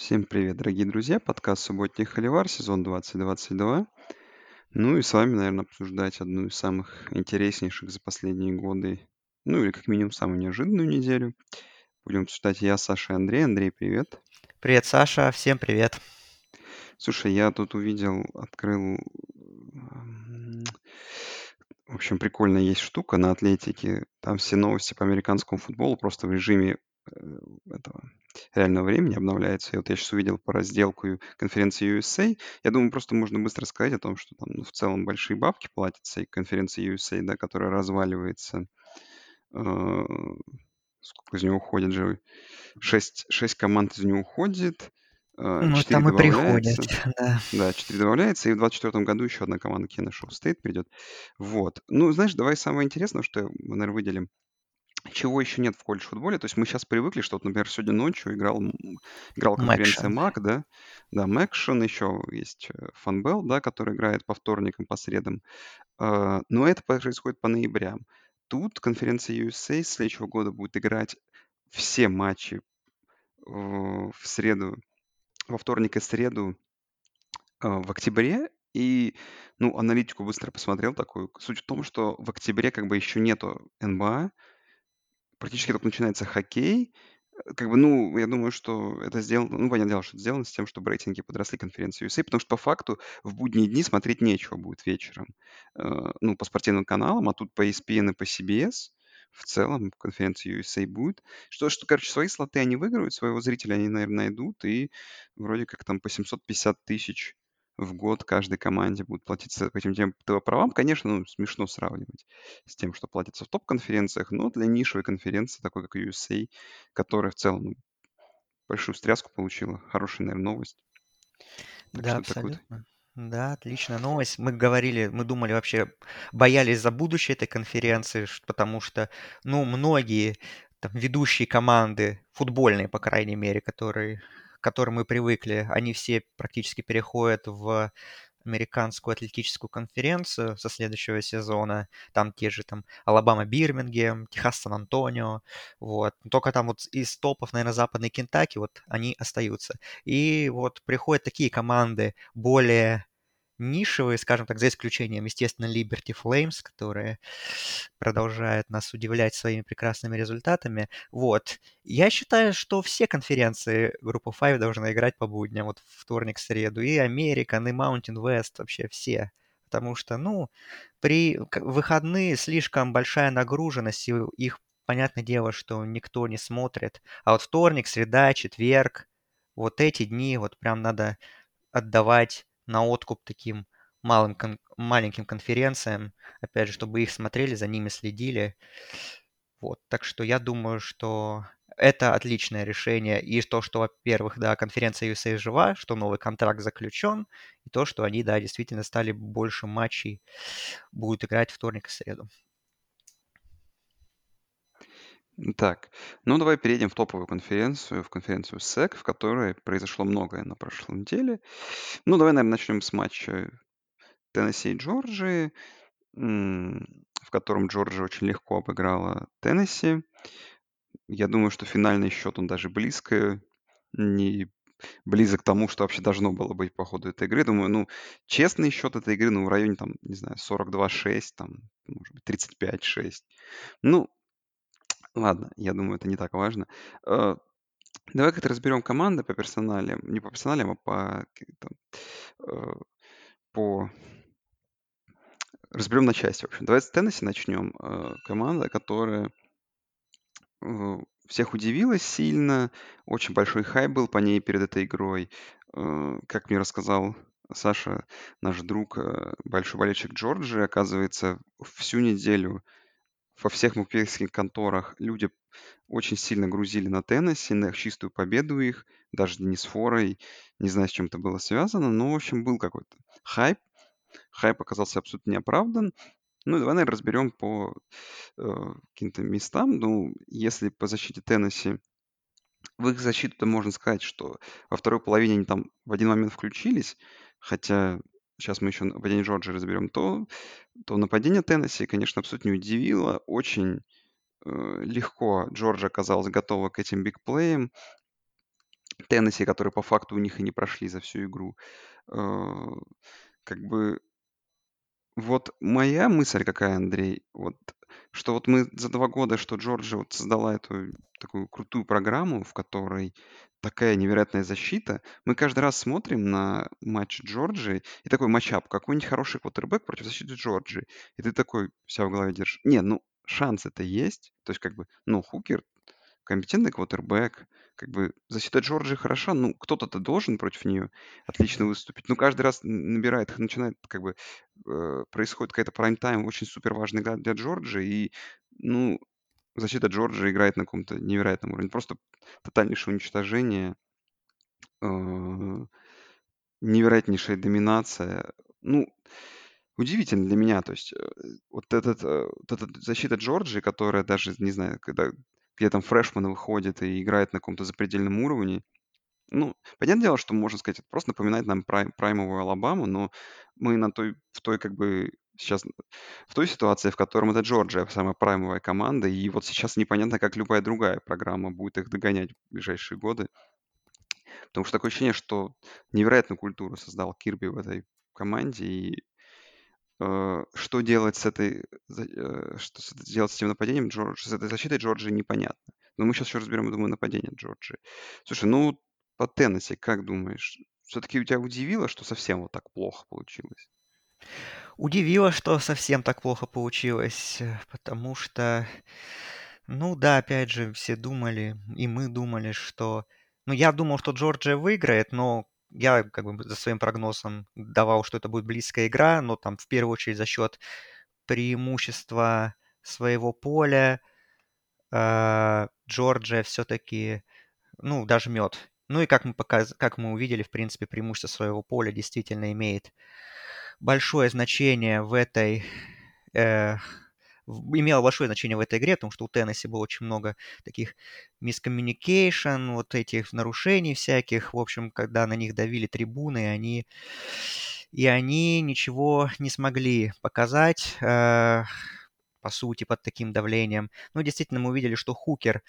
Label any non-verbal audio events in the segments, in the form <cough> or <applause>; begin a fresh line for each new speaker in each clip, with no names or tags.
Всем привет, дорогие друзья! Подкаст «Субботний Холивар», сезон 2022. Ну и с вами, наверное, обсуждать одну из самых интереснейших за последние годы, ну или как минимум самую неожиданную неделю. Будем обсуждать я, Саша и Андрей. Андрей, привет.
Привет, Саша. Всем привет.
Слушай, я тут увидел, открыл... В общем, прикольная есть штука на Атлетике. Там все новости по американскому футболу просто в режиме э, этого реального времени обновляется. И вот я сейчас увидел по разделку конференции USA. Я думаю, просто можно быстро сказать о том, что там ну, в целом большие бабки платятся и конференции USA, да, которая разваливается. Э, сколько из него уходит же? Шесть, шесть команд из него уходит.
Э, ну, там и приходят, <laughs>
да. Да, 4 добавляется, и в 2024 году еще одна команда Кеннешоу Стейт придет. Вот. Ну, знаешь, давай самое интересное, что мы, наверное, выделим чего еще нет в колледж-футболе. То есть мы сейчас привыкли, что, вот, например, сегодня ночью играл, играл конференция. МАК, да, да, Мэкшен, еще есть э, Фанбел, да, который играет по вторникам, по средам. А, но это происходит по ноябрям. Тут конференция USA с следующего года будет играть все матчи в среду, во вторник и среду а, в октябре, и, ну, аналитику быстро посмотрел такую. Суть в том, что в октябре как бы еще нету НБА, практически только начинается хоккей. Э, как бы, ну, я думаю, что это сделано, ну, понятное дело, что это сделано с тем, чтобы рейтинги подросли конференции USA, потому что по факту в будние дни смотреть нечего будет вечером. Э, ну, по спортивным каналам, а тут по ESPN и по CBS в целом конференции USA будет. Что, что, короче, свои слоты они выиграют, своего зрителя они, наверное, найдут, и вроде как там по 750 тысяч в год каждой команде будут платиться по этим ТВ-правам. Конечно, ну, смешно сравнивать с тем, что платится в топ-конференциях, но для нишевой конференции, такой как USA, которая в целом ну, большую встряску получила, хорошая, наверное, новость.
Так да, абсолютно. Да, отличная новость. Мы говорили, мы думали вообще, боялись за будущее этой конференции, потому что, ну, многие там ведущие команды, футбольные, по крайней мере, которые которым мы привыкли, они все практически переходят в американскую атлетическую конференцию со следующего сезона. Там те же там Алабама Бирмингем, Техас Сан-Антонио. Вот. Только там вот из топов, наверное, западной Кентаки вот они остаются. И вот приходят такие команды более нишевые, скажем так, за исключением, естественно, Liberty Flames, которые продолжают нас удивлять своими прекрасными результатами. Вот. Я считаю, что все конференции группы 5 должны играть по будням, вот вторник, среду, и American, и Mountain West, вообще все. Потому что, ну, при выходные слишком большая нагруженность, и их, понятное дело, что никто не смотрит. А вот вторник, среда, четверг, вот эти дни вот прям надо отдавать на откуп таким малым, кон- маленьким конференциям, опять же, чтобы их смотрели, за ними следили. Вот, так что я думаю, что это отличное решение. И то, что, во-первых, да, конференция USA жива, что новый контракт заключен, и то, что они, да, действительно стали больше матчей, будут играть вторник и среду.
Так, ну давай перейдем в топовую конференцию, в конференцию SEC, в которой произошло многое на прошлой неделе. Ну, давай, наверное, начнем с матча Теннесси и Джорджии, в котором Джорджия очень легко обыграла Теннесси. Я думаю, что финальный счет, он даже близко не близок к тому, что вообще должно было быть по ходу этой игры. Думаю, ну, честный счет этой игры, ну, в районе, там, не знаю, 42-6, там, может быть, 35-6. Ну, Ладно, я думаю, это не так важно. Э, давай как-то разберем команды по персоналям. Не по персоналям, а по там, э, по разберем на части, в общем. Давай с Теннесси начнем. Э, команда, которая всех удивила сильно. Очень большой хай был по ней перед этой игрой. Как мне рассказал Саша, наш друг, большой болельщик Джорджии, оказывается, всю неделю во всех букмекерских конторах люди очень сильно грузили на Теннесси, на чистую победу их, даже не с форой, не знаю, с чем это было связано, но, в общем, был какой-то хайп. Хайп оказался абсолютно неоправдан. Ну, давай, наверное, разберем по э, каким-то местам. Ну, если по защите Теннесси, в их защиту-то можно сказать, что во второй половине они там в один момент включились, хотя сейчас мы еще нападение Джорджии разберем, то, то нападение Теннесси, конечно, абсолютно не удивило. Очень э, легко Джорджия оказалась готова к этим бигплеям. Теннесси, которые по факту у них и не прошли за всю игру. Э, как бы вот моя мысль какая, Андрей, вот, что вот мы за два года, что Джорджия вот создала эту такую крутую программу, в которой такая невероятная защита, мы каждый раз смотрим на матч Джорджии и такой матчап, какой-нибудь хороший квотербек против защиты Джорджии. И ты такой вся в голове держишь. Не, ну шанс это есть. То есть как бы, ну, Хукер компетентный квотербек, как бы защита Джорджии хороша, ну, кто-то-то должен против нее отлично выступить. Ну, каждый раз набирает, начинает, как бы, э, происходит какая-то прайм-тайм, очень супер важный для Джорджии, и, ну, защита Джорджии играет на каком-то невероятном уровне. Просто тотальнейшее уничтожение, э, невероятнейшая доминация. Ну, удивительно для меня. То есть э, вот, этот, э, вот эта защита Джорджии, которая даже, не знаю, когда где там фрешман выходит и играет на каком-то запредельном уровне. Ну, понятное дело, что можно сказать, это просто напоминает нам прайм, праймовую Алабаму, но мы на той, в той как бы сейчас в той ситуации, в котором это Джорджия самая праймовая команда, и вот сейчас непонятно, как любая другая программа будет их догонять в ближайшие годы. Потому что такое ощущение, что невероятную культуру создал Кирби в этой команде, и Э, что делать с этой, э, что делать с этим нападением Джорджи, с этой защитой Джорджи непонятно. Но мы сейчас еще разберем, я думаю, нападение Джорджи. Слушай, ну по Теннесси, как думаешь, все-таки у тебя удивило, что совсем вот так плохо получилось?
Удивило, что совсем так плохо получилось, э, потому что, ну да, опять же, все думали, и мы думали, что... Ну, я думал, что Джорджия выиграет, но я как бы за своим прогнозом давал, что это будет близкая игра, но там в первую очередь за счет преимущества своего поля э, Джорджия все-таки, ну, дожмет. Ну и как мы, показ... как мы увидели, в принципе, преимущество своего поля действительно имеет большое значение в этой э, имело большое значение в этой игре, потому что у Теннесси было очень много таких мискоммуникейшн, вот этих нарушений всяких, в общем, когда на них давили трибуны, они и они ничего не смогли показать, э, по сути, под таким давлением. Ну, действительно, мы увидели, что Хукер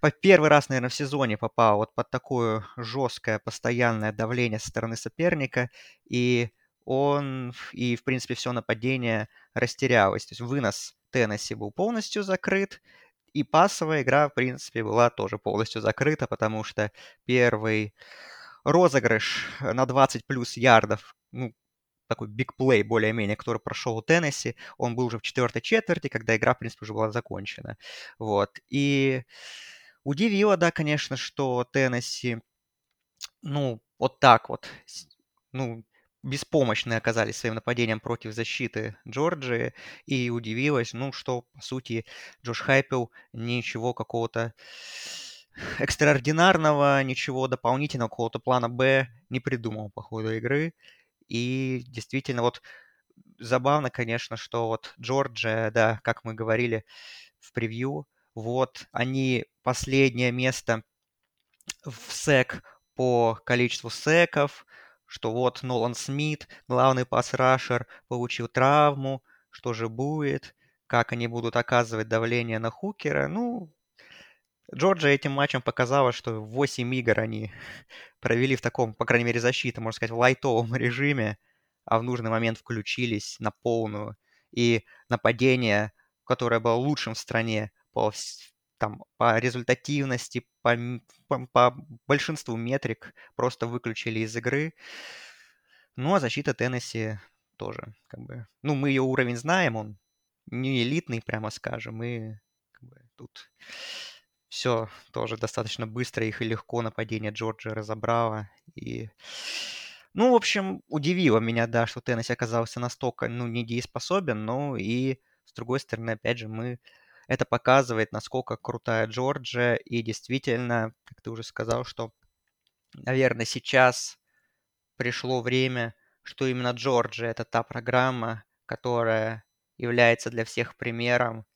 по первый раз, наверное, в сезоне попал вот под такое жесткое постоянное давление со стороны соперника, и он и, в принципе, все нападение растерялось. То есть вынос Теннесси был полностью закрыт, и пасовая игра, в принципе, была тоже полностью закрыта, потому что первый розыгрыш на 20 плюс ярдов, ну, такой бигплей более-менее, который прошел у Теннесси, он был уже в четвертой четверти, когда игра, в принципе, уже была закончена. Вот. И удивило, да, конечно, что Теннесси, ну, вот так вот, ну, беспомощны оказались своим нападением против защиты Джорджии, и удивилась, ну, что, по сути, Джош Хайпел ничего какого-то экстраординарного, ничего дополнительного, какого-то плана Б не придумал по ходу игры. И действительно, вот забавно, конечно, что вот Джорджия, да, как мы говорили в превью, вот они последнее место в сек по количеству секов, что вот Нолан Смит, главный пас-рашер, получил травму, что же будет, как они будут оказывать давление на Хукера. Ну, Джорджия этим матчем показала, что 8 игр они <laughs> провели в таком, по крайней мере, защиты, можно сказать, в лайтовом <laughs> режиме, а в нужный момент включились на полную. И нападение, которое было лучшим в стране по там по результативности, по, по, по большинству метрик просто выключили из игры. Ну, а защита Теннесси тоже, как бы, ну, мы ее уровень знаем, он не элитный, прямо скажем, и как бы, тут все тоже достаточно быстро их и легко нападение Джорджа разобрало. И, ну, в общем, удивило меня, да, что Теннесси оказался настолько, ну, недееспособен, но и, с другой стороны, опять же, мы это показывает, насколько крутая Джорджия. И действительно, как ты уже сказал, что, наверное, сейчас пришло время, что именно Джорджия это та программа, которая является для всех примером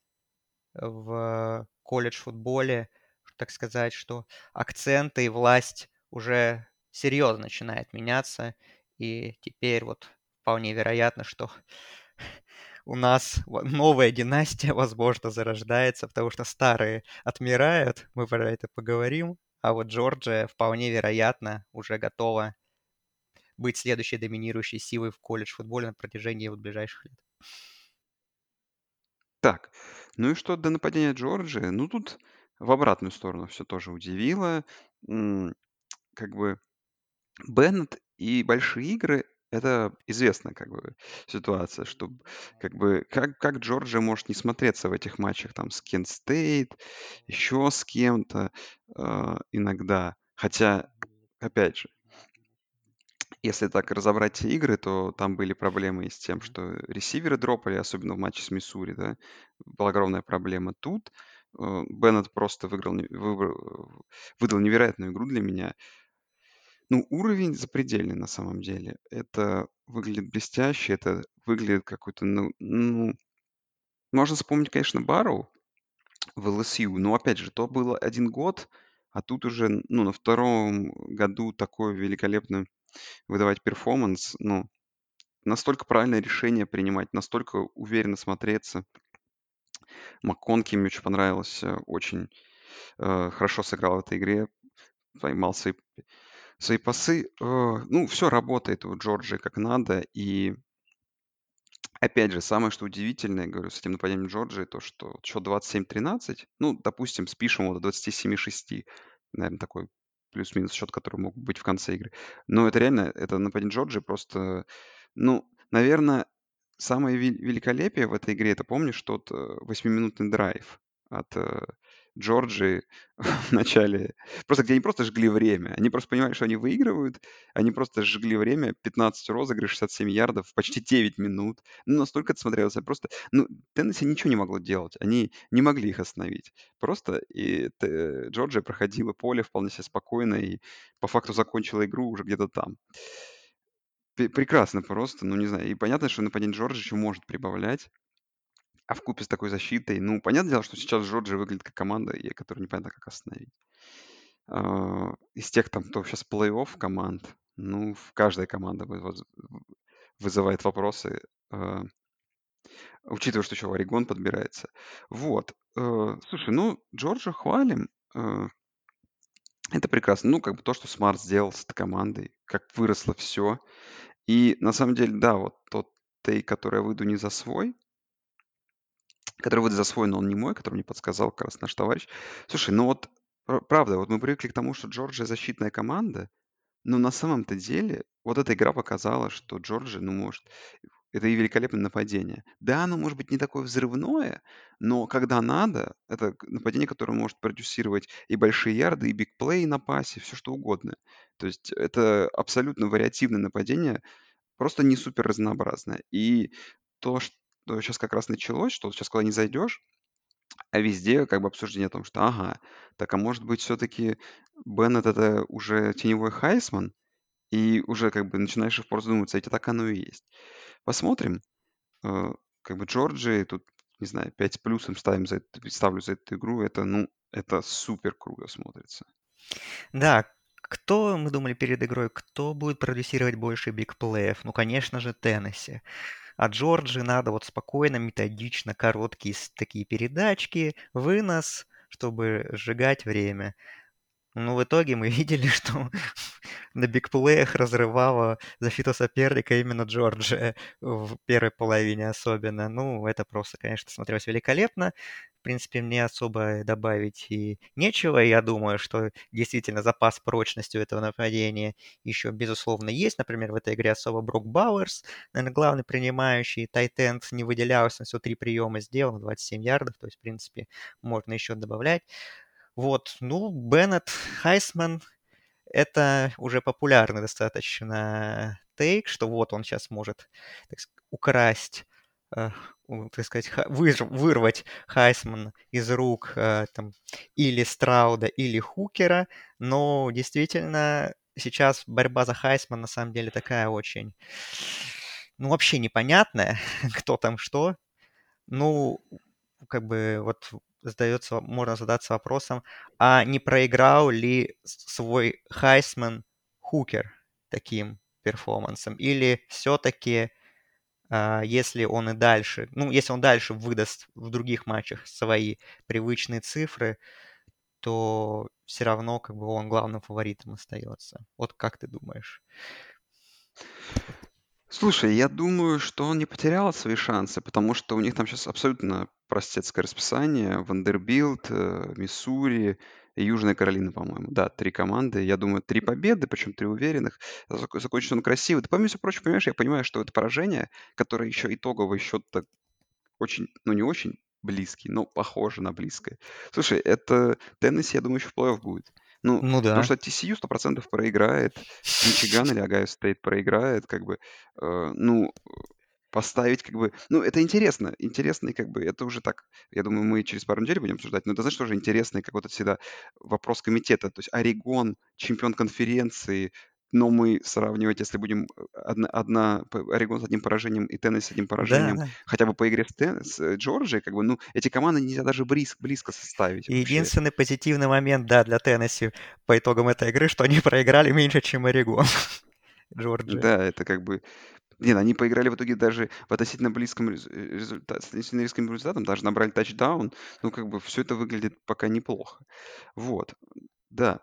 в колледж-футболе, так сказать, что акценты и власть уже серьезно начинает меняться, и теперь вот вполне вероятно, что у нас новая династия, возможно, зарождается, потому что старые отмирают, мы про это поговорим, а вот Джорджия вполне вероятно уже готова быть следующей доминирующей силой в колледж-футболе на протяжении вот ближайших лет.
Так, ну и что до нападения Джорджии? Ну, тут в обратную сторону все тоже удивило. Как бы Беннет и большие игры это известная как бы ситуация, что как бы как, как Джорджия может не смотреться в этих матчах там с Кент Стейт, еще с кем-то э, иногда. Хотя, опять же, если так разобрать те игры, то там были проблемы и с тем, что ресиверы дропали, особенно в матче с Миссури, да, была огромная проблема. Тут э, Беннет просто выиграл, выбрал, выдал невероятную игру для меня. Ну, уровень запредельный на самом деле. Это выглядит блестяще, это выглядит какой-то, ну, ну, можно вспомнить, конечно, Барроу в ЛСЮ, но, опять же, то было один год, а тут уже, ну, на втором году такой великолепный выдавать перформанс, ну, настолько правильное решение принимать, настолько уверенно смотреться. МакКонки мне очень понравился, очень э, хорошо сыграл в этой игре, поймал свои, свои пасы. Э, ну, все работает у Джорджии как надо, и Опять же, самое что удивительное, говорю, с этим нападением Джорджии, то, что счет 27-13, ну, допустим, спишем его до 27-6, наверное, такой плюс-минус счет, который мог быть в конце игры. Но это реально, это нападение Джорджии просто, ну, наверное, самое великолепие в этой игре, это помнишь тот э, восьмиминутный драйв от э, Джорджии <laughs> в начале. Просто где они просто жгли время. Они просто понимали, что они выигрывают. Они просто жгли время. 15 розыгрыш, 67 ярдов, почти 9 минут. Ну, настолько это смотрелось. Просто, ну, Теннесси ничего не могло делать. Они не могли их остановить. Просто и т- Джорджия проходила поле вполне себе спокойно и по факту закончила игру уже где-то там. Прекрасно просто, ну, не знаю. И понятно, что нападение Джорджа еще может прибавлять. А в купе с такой защитой, ну, понятное дело, что сейчас Джорджия выглядит как команда, которую непонятно как остановить. А, из тех там, кто сейчас плей-офф команд, ну, каждая команда вызывает вопросы, а, учитывая, что еще Орегон подбирается. Вот. Э, слушай, ну, Джорджа хвалим. Это прекрасно. Ну, как бы то, что Смарт сделал с этой командой, как выросло все. И на самом деле, да, вот тот тей, который я выйду не за свой, который вот засвоен, он не мой, который мне подсказал как раз наш товарищ. Слушай, ну вот правда, вот мы привыкли к тому, что Джорджия защитная команда, но на самом-то деле вот эта игра показала, что Джорджия, ну, может, это и великолепное нападение. Да, оно может быть не такое взрывное, но когда надо, это нападение, которое может продюсировать и большие ярды, и бигплей на пасе, все что угодно. То есть это абсолютно вариативное нападение, просто не супер разнообразное. И то, что сейчас как раз началось, что сейчас куда не зайдешь, а везде как бы обсуждение о том, что ага, так а может быть все-таки Беннет это уже теневой Хайсман, и уже как бы начинаешь в думаться, это так оно и есть. Посмотрим. Э, как бы Джорджи, тут, не знаю, 5 с плюсом ставим за это, ставлю за эту игру, это, ну, это супер круто смотрится.
Да, кто, мы думали перед игрой, кто будет продюсировать больше бигплеев? Ну, конечно же, Теннесси. А Джорджи надо вот спокойно, методично, короткие такие передачки, вынос, чтобы сжигать время. Но в итоге мы <laughs> видели, что на бигплеях разрывала защиту соперника именно Джорджия в первой половине особенно. Ну, это просто, конечно, смотрелось великолепно принципе, мне особо добавить и нечего. Я думаю, что действительно запас прочности у этого нападения еще, безусловно, есть. Например, в этой игре особо Брок Бауэрс, наверное, главный принимающий. Тайтенд не выделялся, всего три приема сделал, 27 ярдов. То есть, в принципе, можно еще добавлять. Вот, ну, Беннет, Хайсман, это уже популярный достаточно тейк, что вот он сейчас может так сказать, украсть Э, так сказать, вырвать Хайсман из рук э, там, или Страуда, или Хукера, но действительно сейчас борьба за Хайсман на самом деле такая очень, ну, вообще непонятная, <laughs> кто там что. Ну, как бы вот задается, можно задаться вопросом, а не проиграл ли свой Хайсман Хукер таким перформансом? Или все-таки а, если он и дальше, ну, если он дальше выдаст в других матчах свои привычные цифры, то все равно как бы он главным фаворитом остается. Вот как ты думаешь?
Слушай, я думаю, что он не потерял свои шансы, потому что у них там сейчас абсолютно простецкое расписание. Вандербилт, э, Миссури и Южная Каролина, по-моему. Да, три команды. Я думаю, три победы, причем три уверенных. Зак- Закончится он красиво. Ты помимо всего прочего, понимаешь, я понимаю, что это поражение, которое еще итоговый счет-то очень, ну не очень близкий, но похоже на близкое. Слушай, это Теннесси, я думаю, еще в плей-офф будет. Ну,
Ну
потому
да.
что TCU 100% проиграет, <laughs> Мичиган или Огайо Стейт проиграет, как бы, э, ну, поставить, как бы, ну, это интересно, интересно, и как бы, это уже так, я думаю, мы через пару недель будем обсуждать, но это, знаешь, тоже интересный какой-то всегда вопрос комитета, то есть Орегон, чемпион конференции, но мы сравнивать, если будем э, одна, одна Орегон с одним поражением и Теннесси с одним
Да,
поражением,
да.
хотя бы по игре с, Тен- с э, Джорджией, как бы, ну, эти команды нельзя даже близко, близко составить вообще.
единственный позитивный момент, да, для Теннесси по итогам этой игры, что они <laughs> проиграли меньше, чем Орегон. <laughs> Джорджия.
Да, это как бы... Нет, они поиграли в итоге даже в относительно близком э, результате, с относительно близким результатом, даже набрали тачдаун. Ну, как бы все это выглядит пока неплохо. Вот, да.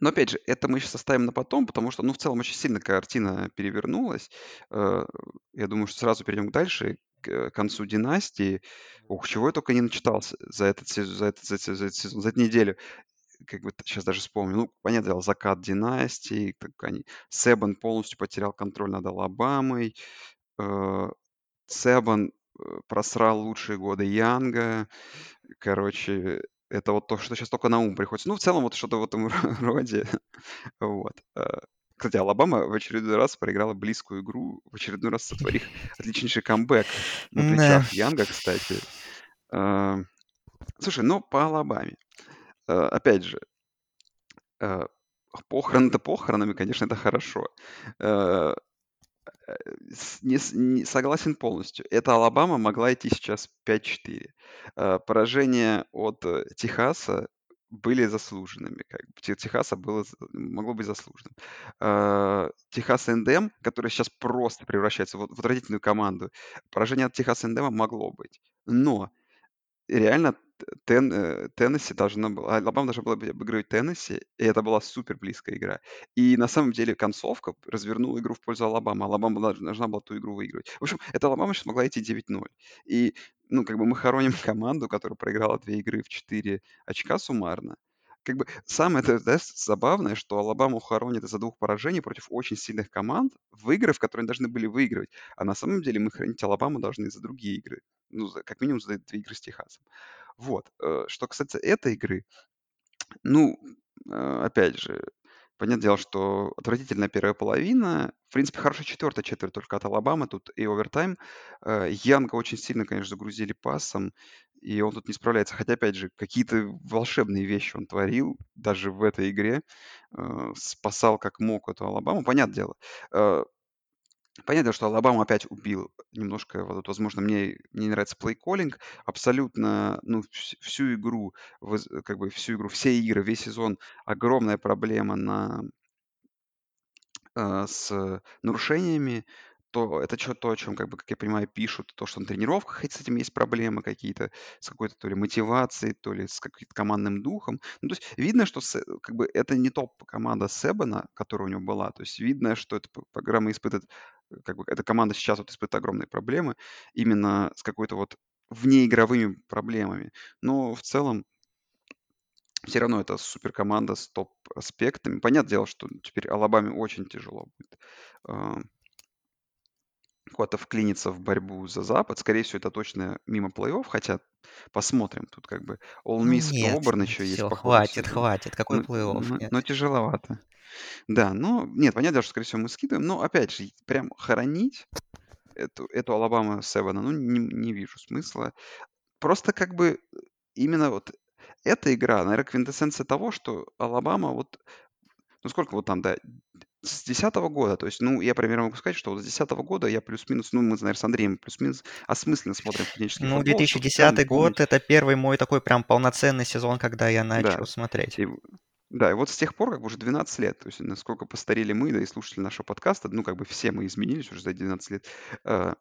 Но опять же, это мы сейчас оставим на потом, потому что, ну, в целом очень сильно картина перевернулась. Э, Я думаю, что сразу перейдем дальше, к э, концу династии. Ух, чего я только не начитался за этот, сезон, за этот, за этот, за этот сезон, за эту неделю как бы сейчас даже вспомню, ну, понятное дело, закат династии, так они, Себан полностью потерял контроль над Алабамой, э, Себан э, просрал лучшие годы Янга, короче, это вот то, что сейчас только на ум приходится. Ну, в целом, вот что-то в этом <laughs> роде, вот. Э, Кстати, Алабама в очередной раз проиграла близкую игру, в очередной раз сотворив отличнейший камбэк на плечах Янга, кстати. Э, Слушай, ну, по Алабаме. Э, Опять же, Э, похороны-то похоронами, конечно, это хорошо. Э, не не согласен полностью. Эта Алабама могла идти сейчас 5-4. Э, поражения от, Техаса были заслуженными, как бы. Те Техаса было могло быть заслуженным. Техас A&M, который сейчас просто превращается в в отвратительную команду, поражение от Техас A&M могло быть. Но реально Тен э, Теннесси должна была Алабама должна была бы обыгрывать Теннесси, и это была супер близкая игра. И на самом деле концовка развернула игру в пользу Алабамы. Алабама долж должна была ту игру выигрывать. В общем, эта Алабама сейчас могла идти 9:0. И, ну, как бы мы хороним <laughs> команду, которая проиграла 2 игры в 4 очка суммарно. Как бы самое это, знаешь, забавное, что Алабаму хоронят из-за двух поражений против очень сильных команд в игры, в которые они должны были выигрывать. А на самом деле мы хоронить Алабаму должны за другие игры. Ну, за как минимум за 2 игры с Техасом. Вот. Э, что касается этой игры, ну, э, опять же, понятное дело, что отвратительная первая половина. В принципе, хорошая четвертая четверть только от Алабамы. Тут и овертайм. Э, Янга очень сильно, конечно, загрузили пасом, и он тут не справляется. Хотя, опять же, какие-то волшебные вещи он творил даже в этой игре. Спасал как мог эту Алабаму. Понятное дело. Понятно, что Алабама опять убил немножко, вот, возможно, мне не нравится плей-коллинг. Абсолютно, ну, вс- всю игру, как бы всю игру, все игры, весь сезон огромная проблема на а, с нарушениями, то это чё то, о чем, как бы, как я понимаю, пишут, то, что на тренировках с этим есть проблемы какие-то, с какой-то то ли мотивацией, то ли с каким-то командным духом. Ну, то есть видно, что как бы это не топ-команда Себана, которая у него была. То есть видно, что эта программа испытывает, как бы эта команда сейчас вот испытывает огромные проблемы именно с какой-то вот внеигровыми проблемами. Но в целом все равно это суперкоманда с топ-аспектами. Понятное дело, что теперь Алабаме очень тяжело будет а, куда-то вклиниться в борьбу за Запад. Скорее всего, это точно мимо плей-офф, хотя посмотрим. Тут как бы All
Ну
Miss
нет,
Оберн
нет,
еще есть
все,
по ходу
хватит,
сезона.
хватит. Какой
Но,
плей-офф?
но-
Нет.
но тяжеловато. Да, ну, нет, понятно, что, скорее всего, мы скидываем. Но, опять же, прям хоронить эту, эту Алабама Севена, ну, не, не вижу смысла. Просто как бы именно вот эта игра, наверное, квинтэссенция того, что Алабама вот ну, сколько вот там, да, с десятого года, то есть, ну, я примерно могу сказать, что вот с десятого года я плюс-минус, ну, мы, наверное, с Андреем плюс-минус осмысленно смотрим студенческий
Ну,
футбол, чтобы в целом
2010
помнить,
год— это первый мой такой прям полноценный сезон, когда я
да,
начал смотреть.
и, да, и вот с тех пор как бы уже 12 лет, то есть насколько постарели мы, да, и слушатели нашего подкаста, ну, как бы все мы изменились уже за 12 лет. Э,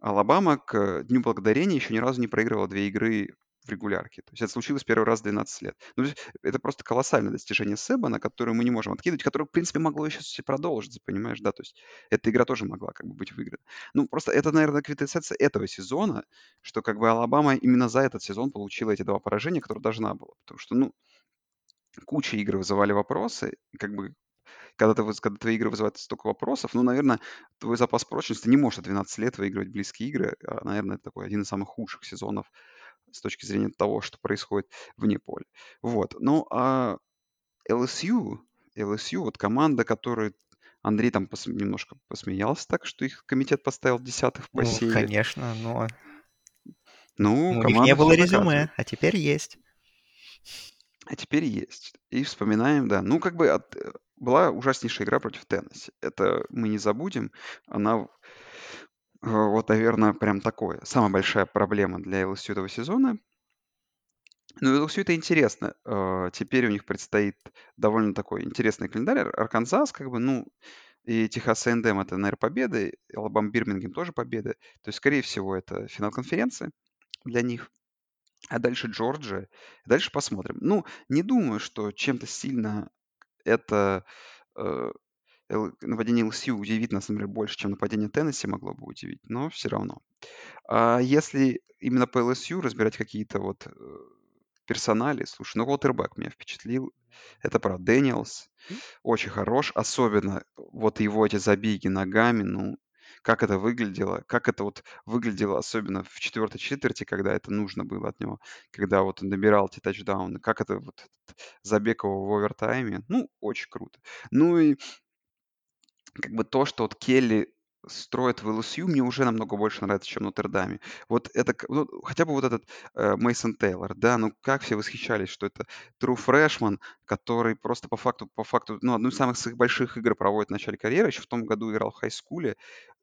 Алабама к Дню Благодарения еще ни разу не проигрывала две игры в регулярке. То есть это случилось первый раз в 12 лет. Ну, это просто колоссальное достижение Себана, которое мы не можем откидывать, которое, в принципе, могло еще и продолжиться, понимаешь, да? То есть эта игра тоже могла как бы быть выиграна. Ну, просто это, наверное, квинтэссенция этого сезона, что как бы Алабама именно за этот сезон получила эти два поражения, которые должна была. Потому что, ну, куча игр вызывали вопросы, как бы когда, ты, когда твои игры вызывают столько вопросов, ну, наверное, твой запас прочности не может 12 лет выигрывать близкие игры. А, наверное, это такой один из самых худших сезонов с точки зрения того, что происходит вне поля. Вот. Ну, а LSU, LSU, вот команда, которая Андрей там пос, немножко посмеялся так, что их комитет поставил десятых по
ну,
силе.
конечно, но...
Ну,
ну у них не было резюме, а теперь есть.
А теперь есть. И вспоминаем, да. Ну, как бы от, э, была ужаснейшая игра против Теннесси. Это мы не забудем. Она, вот, наверное, прям такое. Самая большая проблема для LSU этого сезона. Ну, все это интересно. Э, теперь у них предстоит довольно такой интересный календарь. Арканзас, как бы, ну, и Техас A&M это, наверное, победы. Алабам Бирмингем тоже победы. То есть, скорее всего, это финал конференции для них. А дальше Джорджия. Дальше посмотрим. Ну, не думаю, что чем-то сильно это э, нападение ЛСЮ удивит нас, например, больше, чем нападение Теннесси могло бы удивить, но все равно. А если именно по ЛСЮ разбирать какие-то вот э, персонали, слушай, ну, Уотербек меня впечатлил. Это правда. Дэниелс очень хорош, особенно вот его эти забеги ногами, ну, как это выглядело, как это вот выглядело особенно в четвертой четверти, когда это нужно было от него, когда вот он набирал эти тачдауны, как это вот забег его в овертайме, ну, очень круто. Ну и как бы то, что вот Келли строит в ЛСЮ, мне уже намного больше нравится, чем Нотр-Даме. Вот это, ну, хотя бы вот этот э, Мейсон Тейлор, да, ну как все восхищались, что это Тру Фрешман, который просто по факту, по факту, ну, одну из самых своих больших игр проводит в начале карьеры, еще в том году играл в хайскуле,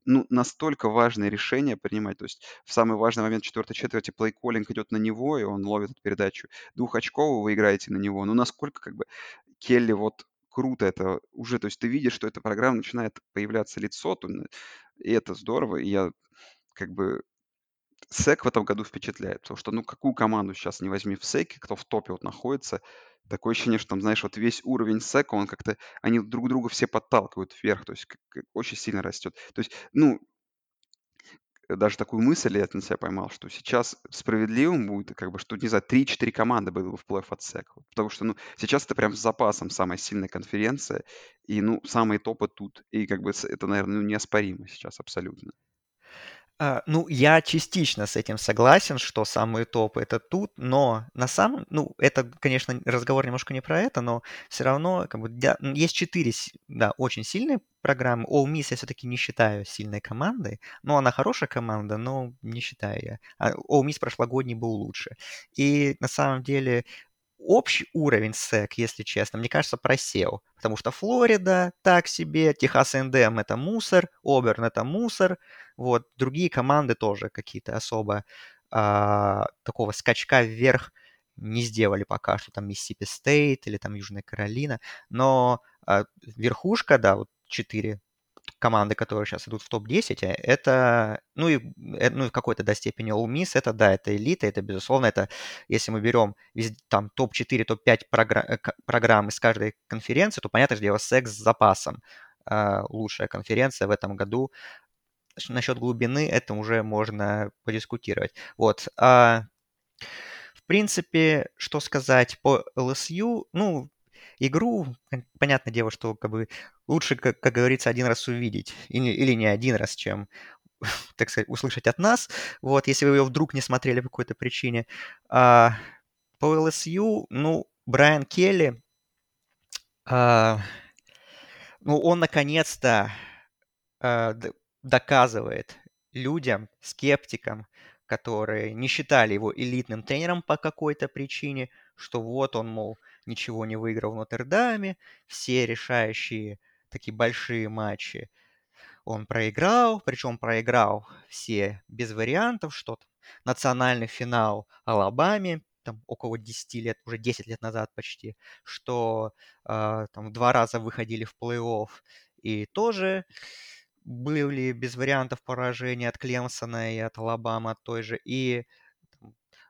ну, настолько важное решение принимать. То есть в самый важный момент четвертой четверти плей-коллинг идет на него, и он ловит передачу двухочковую, вы играете на него. Ну, насколько как бы Келли вот круто это уже, то есть ты видишь, что эта программа начинает появляться лицо, то, и это здорово, и я как бы СЭК в этом году впечатляет, потому что, ну, какую команду сейчас не возьми в СЭКе, кто в топе вот находится, такое ощущение, что там, знаешь, вот весь уровень СЭКа, он как-то, они друг друга все подталкивают вверх, то есть как, очень сильно растет. То есть, ну, даже такую мысль я на себя поймал, что сейчас справедливым будет, как бы, что, не знаю, 3-4 команды было бы в плей-офф от СЭК. Потому что, ну, сейчас это прям с запасом самая сильная конференция, и, ну, самые топы тут, и, как бы, это, наверное, ну, неоспоримо сейчас абсолютно.
А, ну, я частично с этим согласен, что самые топы это тут, но на самом, ну, это, конечно, разговор немножко не про это, но все равно, как бы, для, есть четыре, да, очень сильные программы. All Miss я все-таки не считаю сильной командой, но она хорошая команда, но не считаю я. А All Miss прошлогодний был лучше. И на самом деле общий уровень SEC, если честно, мне кажется, просел. Потому что Флорида так себе, Техас НДМ это мусор, Оберн это мусор. Вот, другие команды тоже какие-то особо а, такого скачка вверх не сделали пока что, там Миссисипи Стейт или там Южная Каролина. Но а, верхушка, да, вот четыре команды, которые сейчас идут в топ-10, э, это, ну и, э, ну и в какой-то до степени All Miss, это, да, это элита, это, безусловно, это, если мы берем там топ-4, топ-5 программ, э, программ из каждой конференции, то, понятно, что дело, секс с запасом. Лучшая конференция в этом году. Насчет глубины это уже можно подискутировать. Вот. А, в принципе, что сказать по LSU? Ну, игру, понятное дело, что как бы лучше, как, как говорится, один раз увидеть, или, или не один раз, чем <laughs> так сказать, услышать от нас, вот, если вы ее вдруг не смотрели по какой-то причине. А, по LSU, ну, Брайан Келли, а, ну, он наконец-то а, доказывает людям, скептикам, которые не считали его элитным тренером по какой-то причине, что вот он, мол, ничего не выиграл в Нотр-Даме, все решающие такие большие матчи он проиграл, причем проиграл все без вариантов, что-то. Национальный финал Алабаме, там около 10 лет, уже 10 лет назад почти, что э, там два раза выходили в плей-офф и тоже были без вариантов поражения от Клемсона и от Алабама той же. И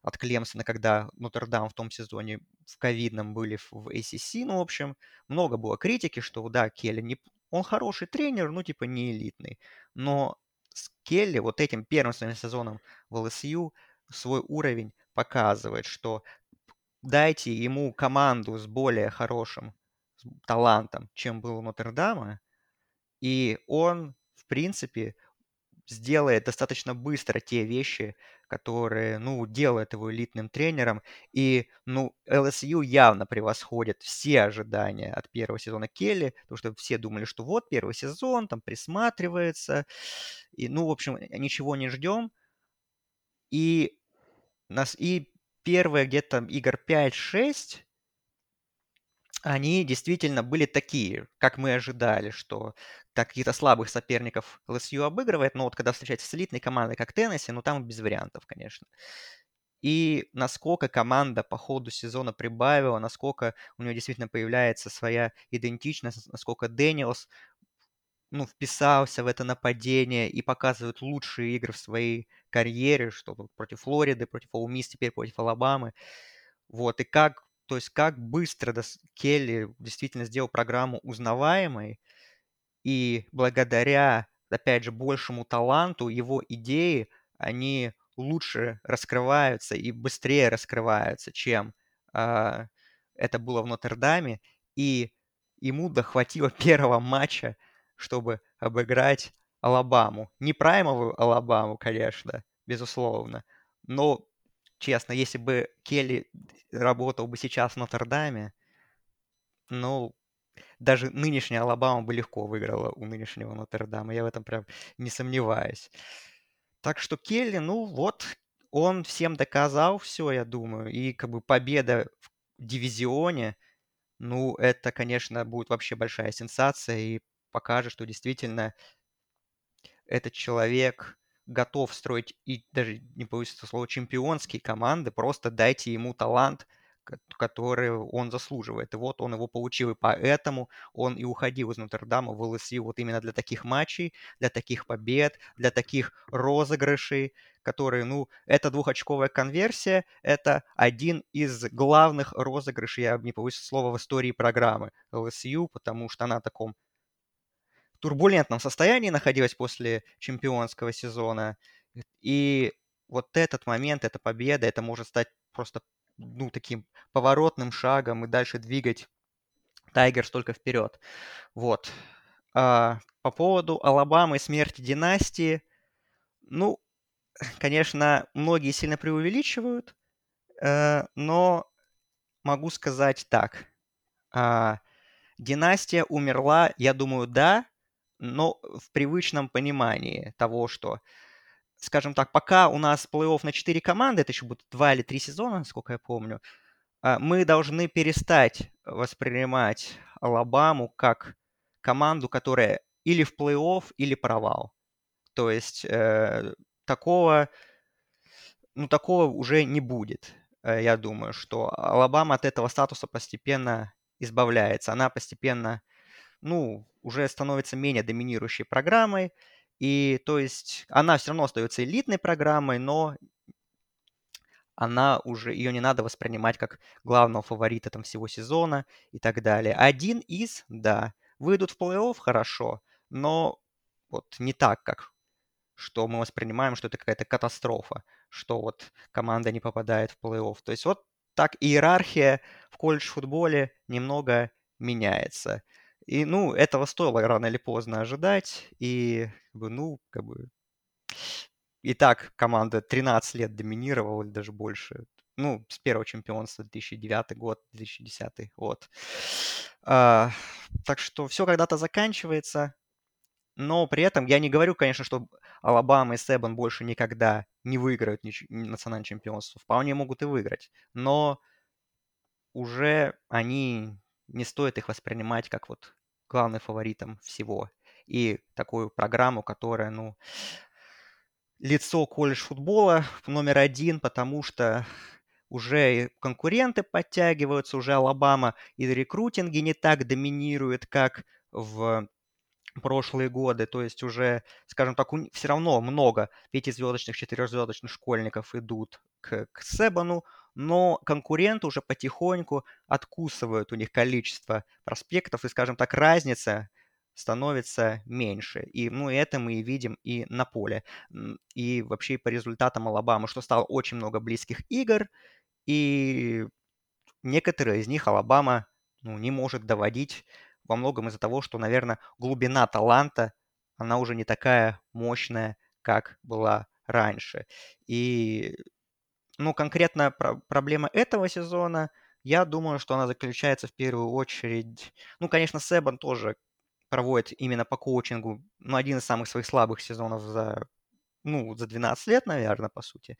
от Клемсона, когда Нотр-Дам в том сезоне в ковидном были в ACC, ну, в общем, много было критики, что, да, Келли, не, он хороший тренер, ну, типа, не элитный, но с Келли вот этим первым своим сезоном в ЛСЮ свой уровень показывает, что дайте ему команду с более хорошим талантом, чем был у Нотр-Дама, и он, в принципе, сделает достаточно быстро те вещи, которые, ну, делают его элитным тренером. И, ну, ЛСЮ явно превосходит все ожидания от первого сезона Келли, потому что все думали, что вот первый сезон, там присматривается, и, ну, в общем, ничего не ждем. И, нас, и первые где-то игр 5-6 они действительно были такие, как мы ожидали, что каких-то слабых соперников LSU обыгрывает, но вот когда встречается с элитной командой, как Теннесси, ну там без вариантов, конечно. И насколько команда по ходу сезона прибавила, насколько у нее действительно появляется своя идентичность, насколько Дэниелс ну, вписался в это нападение и показывает лучшие игры в своей карьере, что против Флориды, против Ole Miss, теперь против Алабамы. Вот, и как то есть как быстро Келли действительно сделал программу узнаваемой, и благодаря, опять же, большему таланту его идеи, они лучше раскрываются и быстрее раскрываются, чем э, это было в Нотр-Даме. И ему дохватило <laughs> первого матча, чтобы обыграть Алабаму. Не праймовую Алабаму, конечно, безусловно, но честно, если бы Келли работал бы сейчас в Нотр-Даме, ну, даже нынешняя Алабама бы легко выиграла у нынешнего Нотр-Дама. Я в этом прям не сомневаюсь. Так что Келли, ну вот, он всем доказал все, я думаю. И как бы победа в дивизионе, ну, это, конечно, будет вообще большая сенсация и покажет, что действительно этот человек готов строить и даже не боюсь этого слова чемпионские команды, просто дайте ему талант, который он заслуживает. И вот он его получил, и поэтому он и уходил из Нотр-Дама в ЛСЮ вот именно для таких матчей, для таких побед, для таких розыгрышей, которые, ну, это двухочковая конверсия, это один из главных розыгрышей, я не боюсь слова, в истории программы ЛСЮ, потому что она таком турбулентном состоянии находилась после чемпионского сезона. И вот этот момент, эта победа, это может стать просто ну, таким поворотным шагом и дальше двигать Тайгерс только вперед. Вот. А, по поводу Алабамы смерти династии, ну, <laughs> конечно, многие сильно преувеличивают, э, но могу сказать так. А, династия умерла, я думаю, да, но в привычном понимании того, что, скажем так, пока у нас плей-офф на 4 команды, это еще будет 2 или 3 сезона, насколько я помню, а, мы должны перестать воспринимать Алабаму как команду, которая или в плей-офф, или провал. То есть э, такого, ну, такого уже не будет. Э, я думаю, что Алабама от этого статуса постепенно избавляется. Она постепенно ну, уже становится менее доминирующей программой. И то есть она все равно остается элитной программой, но она уже, ее не надо воспринимать как главного фаворита там всего сезона и так далее. Один из, да, выйдут в плей-офф, хорошо, но вот не так, как что мы воспринимаем, что это какая-то катастрофа, что вот команда не попадает в плей-офф. То есть вот так иерархия в колледж-футболе немного меняется. И, ну, этого стоило рано или поздно ожидать. И, ну, как бы... И так команда 13 лет доминировала, или даже больше. Ну, с первого чемпионства 2009 год, 2010 год. А, так что все когда-то заканчивается. Но при этом я не говорю, конечно, что Алабама и Себан больше никогда не выиграют национальное чемпионство. Вполне могут и выиграть. Но уже они не стоит их воспринимать как вот главным фаворитом всего. И такую программу, которая, ну, лицо колледж футбола <laughs> номер один, потому что уже конкуренты подтягиваются, уже Алабама и рекрутинги не так доминирует, как в прошлые годы. То есть уже, скажем так, все равно много пятизвездочных, четырехзвездочных школьников идут к, к Себану, но конкуренты уже потихоньку откусывают у них количество проспектов, и, скажем так, разница становится меньше. И ну, это мы и видим и на поле. И вообще по результатам Алабамы, что стало очень много близких игр, и некоторые из них Алабама ну, не может доводить во многом из-за того, что, наверное, глубина таланта, она уже не такая мощная, как была раньше. И, ну, конкретно про- проблема этого сезона, я думаю, что она заключается в первую очередь... Ну, конечно, Себан тоже проводит именно по коучингу, ну, один из самых своих слабых сезонов за, ну, за 12 лет, наверное, по сути.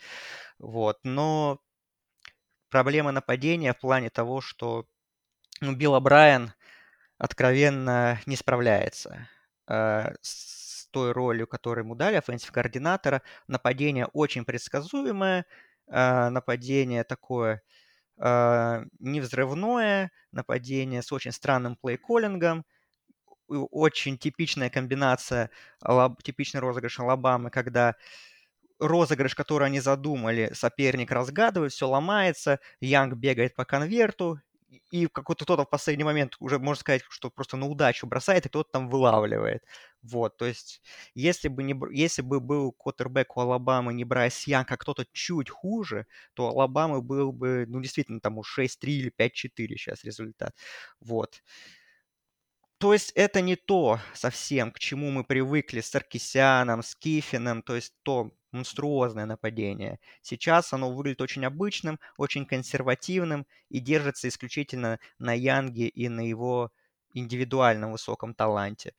Вот, но проблема нападения в плане того, что ну, Билл О'Брайан откровенно не справляется э, с той ролью, которую ему дали, offensive координатора. Нападение очень предсказуемое, нападение такое э, невзрывное, нападение с очень странным play-calling ом, очень типичная комбинация, типичный розыгрыш Алабамы, когда розыгрыш, который они задумали, соперник разгадывает, все ломается, Янг бегает по конверту, и какой-то кто-то в последний момент уже, можно сказать, что просто на удачу бросает, и кто-то там вылавливает. Вот, то есть, если бы, не, если бы был квотербек у Алабамы не Брайс Янг, а кто-то чуть хуже, то Алабамы был бы, ну, действительно, там уж 6-3 или 5-4 сейчас результат. Вот. То есть это не то совсем, к чему мы привыкли с Саркисяном, с Кифином, то есть то монструозное нападение. Сейчас оно выглядит очень обычным, очень консервативным и держится исключительно на Янге и на его индивидуальном высоком таланте.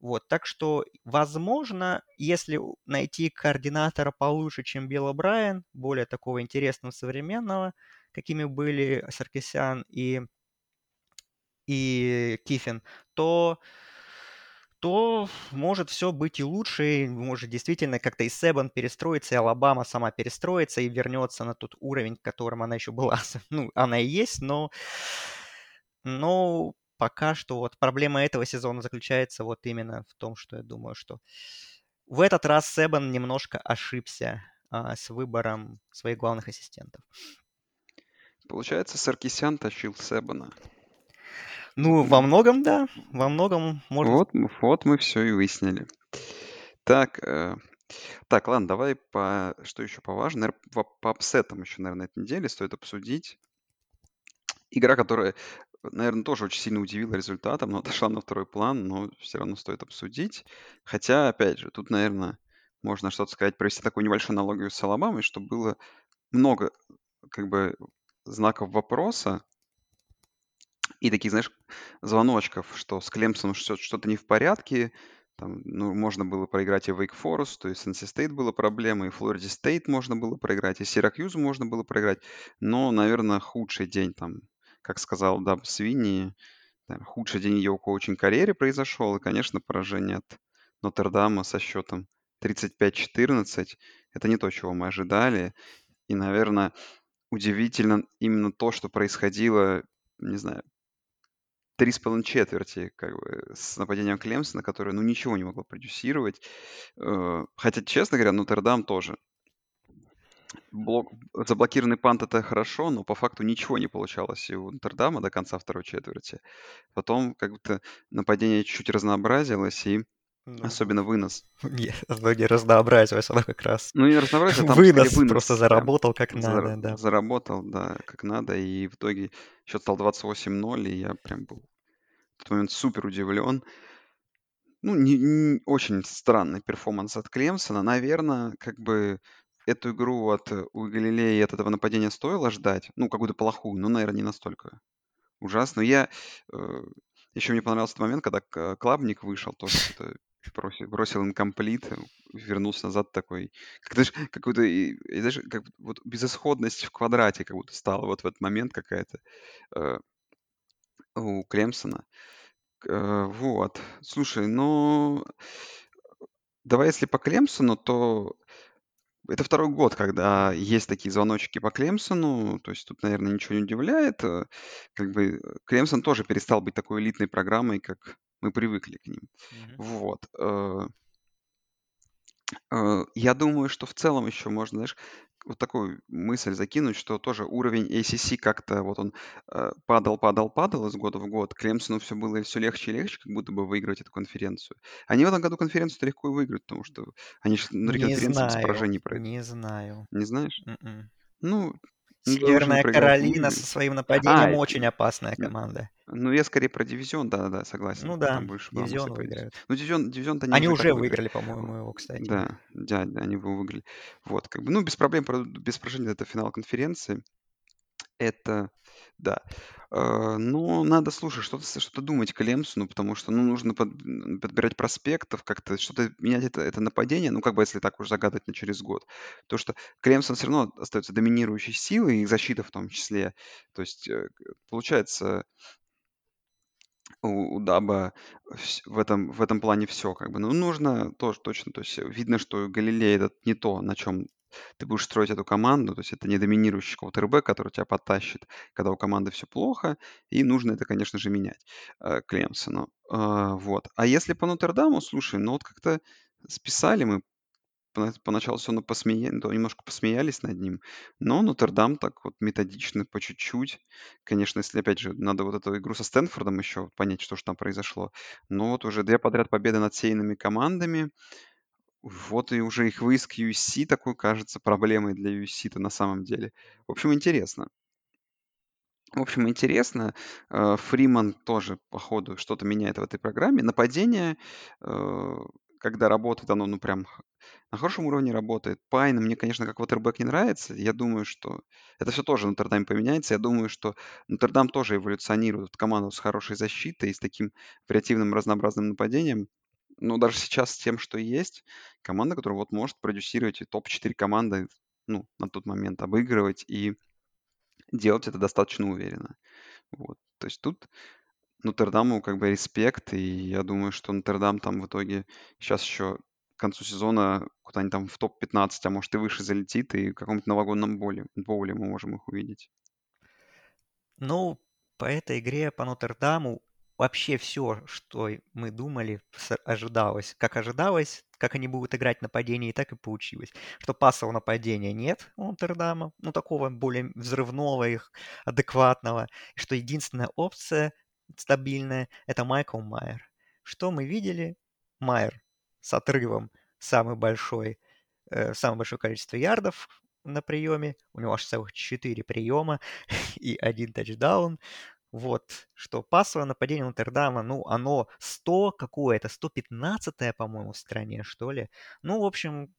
Вот, так что, возможно, если найти координатора получше, чем Билл Брайан, более такого интересного, современного, какими были Саркисян и, и Кифин, то то может все быть и лучше, и может действительно как-то и Себан перестроится, и Алабама сама перестроится и вернется на тот уровень, которым она еще была. <laughs> Ну, она и есть, но, но пока что вот проблема этого сезона заключается вот именно в том, что я думаю, что в этот раз Себан немножко ошибся а, с выбором своих главных ассистентов.
Получается, Саркисян тащил Себана.
Ну, во многом, да. Во многом можно...
Вот, вот мы все и выяснили. Так, э, так, ладно, давай по... Что еще по важному? По, по апсетам еще, наверное, этой неделе стоит обсудить. Игра, которая, наверное, тоже очень сильно удивила результатом, но <laughs> отошла на второй план, но все равно стоит обсудить. Хотя, опять же, тут, наверное, можно что-то сказать, провести такую небольшую аналогию с Алабамой, чтобы было много, как бы, знаков вопроса, и таких, знаешь, звоночков, что с Клемсоном что-то не в порядке. Там, ну, можно было проиграть и Wake Forest, то есть NC State была проблема, и Florida State можно было проиграть, и Syracuse можно было проиграть. Но, наверное, худший день там, как сказал Даб Свинни, худший день ее коучинг-карьере произошел. И, конечно, поражение от Нотр-Дама со счетом 35-14. Это не то, чего мы ожидали. И, наверное, удивительно именно то, что происходило, не знаю, три с половиной четверти как бы, с нападением Клемсона, которое ну, ничего не могло продюсировать. Э, хотя, честно говоря, Нотр-Дам тоже. Блок... Заблокированный пант это хорошо, но по факту ничего не получалось и у Нотр-Дама до конца второй четверти. Потом как будто нападение чуть-чуть разнообразилось, и ну, особенно вынос. <laughs>
Нет, оно не разнообразилось, оно как раз...
Ну, не разнообразилось,
а там вынос, вынос просто заработал как надо,
Зар...
да.
Заработал, да, как надо, и в итоге счет стал 28-0, и я прям был в тот момент супер удивлен. Ну, не, не- очень странный перформанс от Клемсона. Наверное, как бы эту игру от у Галилеи от этого нападения стоило ждать. Ну, какую-то плохую, но, наверное, не настолько ужасную. Я э, еще мне понравился этот момент, когда Клабник вышел, тоже что-то бросил, бросил инкомплит, вернулся назад такой, как знаешь, какой-то, знаешь, как вот безысходность в квадрате как будто стала вот в этот момент какая-то э, у Клемсона. Э, вот. Слушай, ну, давай если по Клемсону, то это второй год, когда есть такие звоночки по Клемсону, то есть тут, наверное, ничего не удивляет. Э, Как бы э, Клемсон тоже перестал быть такой элитной программой, как Мы привыкли к ним. Mm-hmm. Вот. Э, э, я думаю, что в целом еще можно, знаешь, вот такую мысль закинуть, что тоже уровень ACC как-то вот он э, падал, падал, падал из года в год. Клемсону все было все легче и легче, как будто бы выиграть эту конференцию. Они в этом году конференцию легко и выиграют, потому что они же внутри
Не
конференции без
знаю,
поражений пройдут.
не знаю.
Не знаешь? Ну, ну,
Северная
должен проиграть
Каролина со своим
А,
нападением
э,
очень опасная
н-
команда.
ну я скорее про дивизион, да-да, согласен.
Ну
Там
да,
больше
дивизион
дивизион.
выиграют.
Ну дивизион, дивизион-то они
Они
уже выиграли.
выиграли, по-моему, его, кстати.
Да, да, да, они его выиграли. Вот, как бы, ну, без проблем, без поражений это финал конференции. Это, да. Э, но надо, слушай, что-то что думать Клемсону, потому что, ну, нужно под- подбирать проспектов, как-то что-то менять это, это нападение, ну, как бы, если так уж загадать на через год. То, что Клемсон все равно остается доминирующей силой, и защита в том числе. То есть, э, получается, у, у Даба в этом, в этом плане все, как бы. Ну, нужно тоже точно, то есть видно, что Галилей это не то, на чем ты будешь строить эту команду, то есть это не доминирующий квотербек, который тебя подтащит, когда у команды все плохо, и нужно это, конечно же, менять э, Клемсону. А, вот. А если по Нотр-Даму, слушай, ну вот как-то списали мы пона- поначалу все посмея... ну, немножко посмеялись над ним, но Нотр-Дам так вот методично, по чуть-чуть. Конечно, если, опять же, надо вот эту игру со Стэнфордом еще понять, что же там произошло. Но вот уже две подряд победы над сейными командами. Вот и уже их выезд к USC такой кажется проблемой для USC-то на самом деле. В общем, интересно. В общем, интересно. Э, Фриман тоже, по ходу, что-то меняет в этой программе. Нападение, э, когда работает оно, ну, прям на хорошем уровне работает. Пайн мне, конечно, как ватербэк не нравится. Я думаю, что это все тоже в Нотр-Даме поменяется. Я думаю, что Нотр-Дам тоже эволюционирует. Команда с хорошей защитой и с таким креативным разнообразным нападением. Но даже сейчас с тем, что есть, команда, которая вот может продюсировать и топ-4 команды, ну, на тот момент обыгрывать и делать это достаточно уверенно. Вот. То есть тут Нотр-Даму как бы респект, и я думаю, что Нотр-Дам там в итоге сейчас еще к концу сезона куда-нибудь там в топ-15, а может и выше залетит, и в каком-нибудь новогоднем боуле, боуле мы можем их увидеть.
Ну, по этой игре, по Нотр-Даму, вообще все, что мы думали, ожидалось. Как ожидалось, как они будут играть нападение, и так и получилось. Что пассового нападения нет у Нотр-Дама, ну, такого более взрывного их, адекватного. Что единственная опция стабильная – это Майкл Майер. Что мы видели? Майер с отрывом самый большой, э, самое большое количество ярдов на приеме. У него аж целых 4 приема <laughs> и один тачдаун. Вот, что пассовое нападение Нотр-Дама, ну, оно 100 какое-то, 115 по-моему, в стране, что ли. Ну, в общем,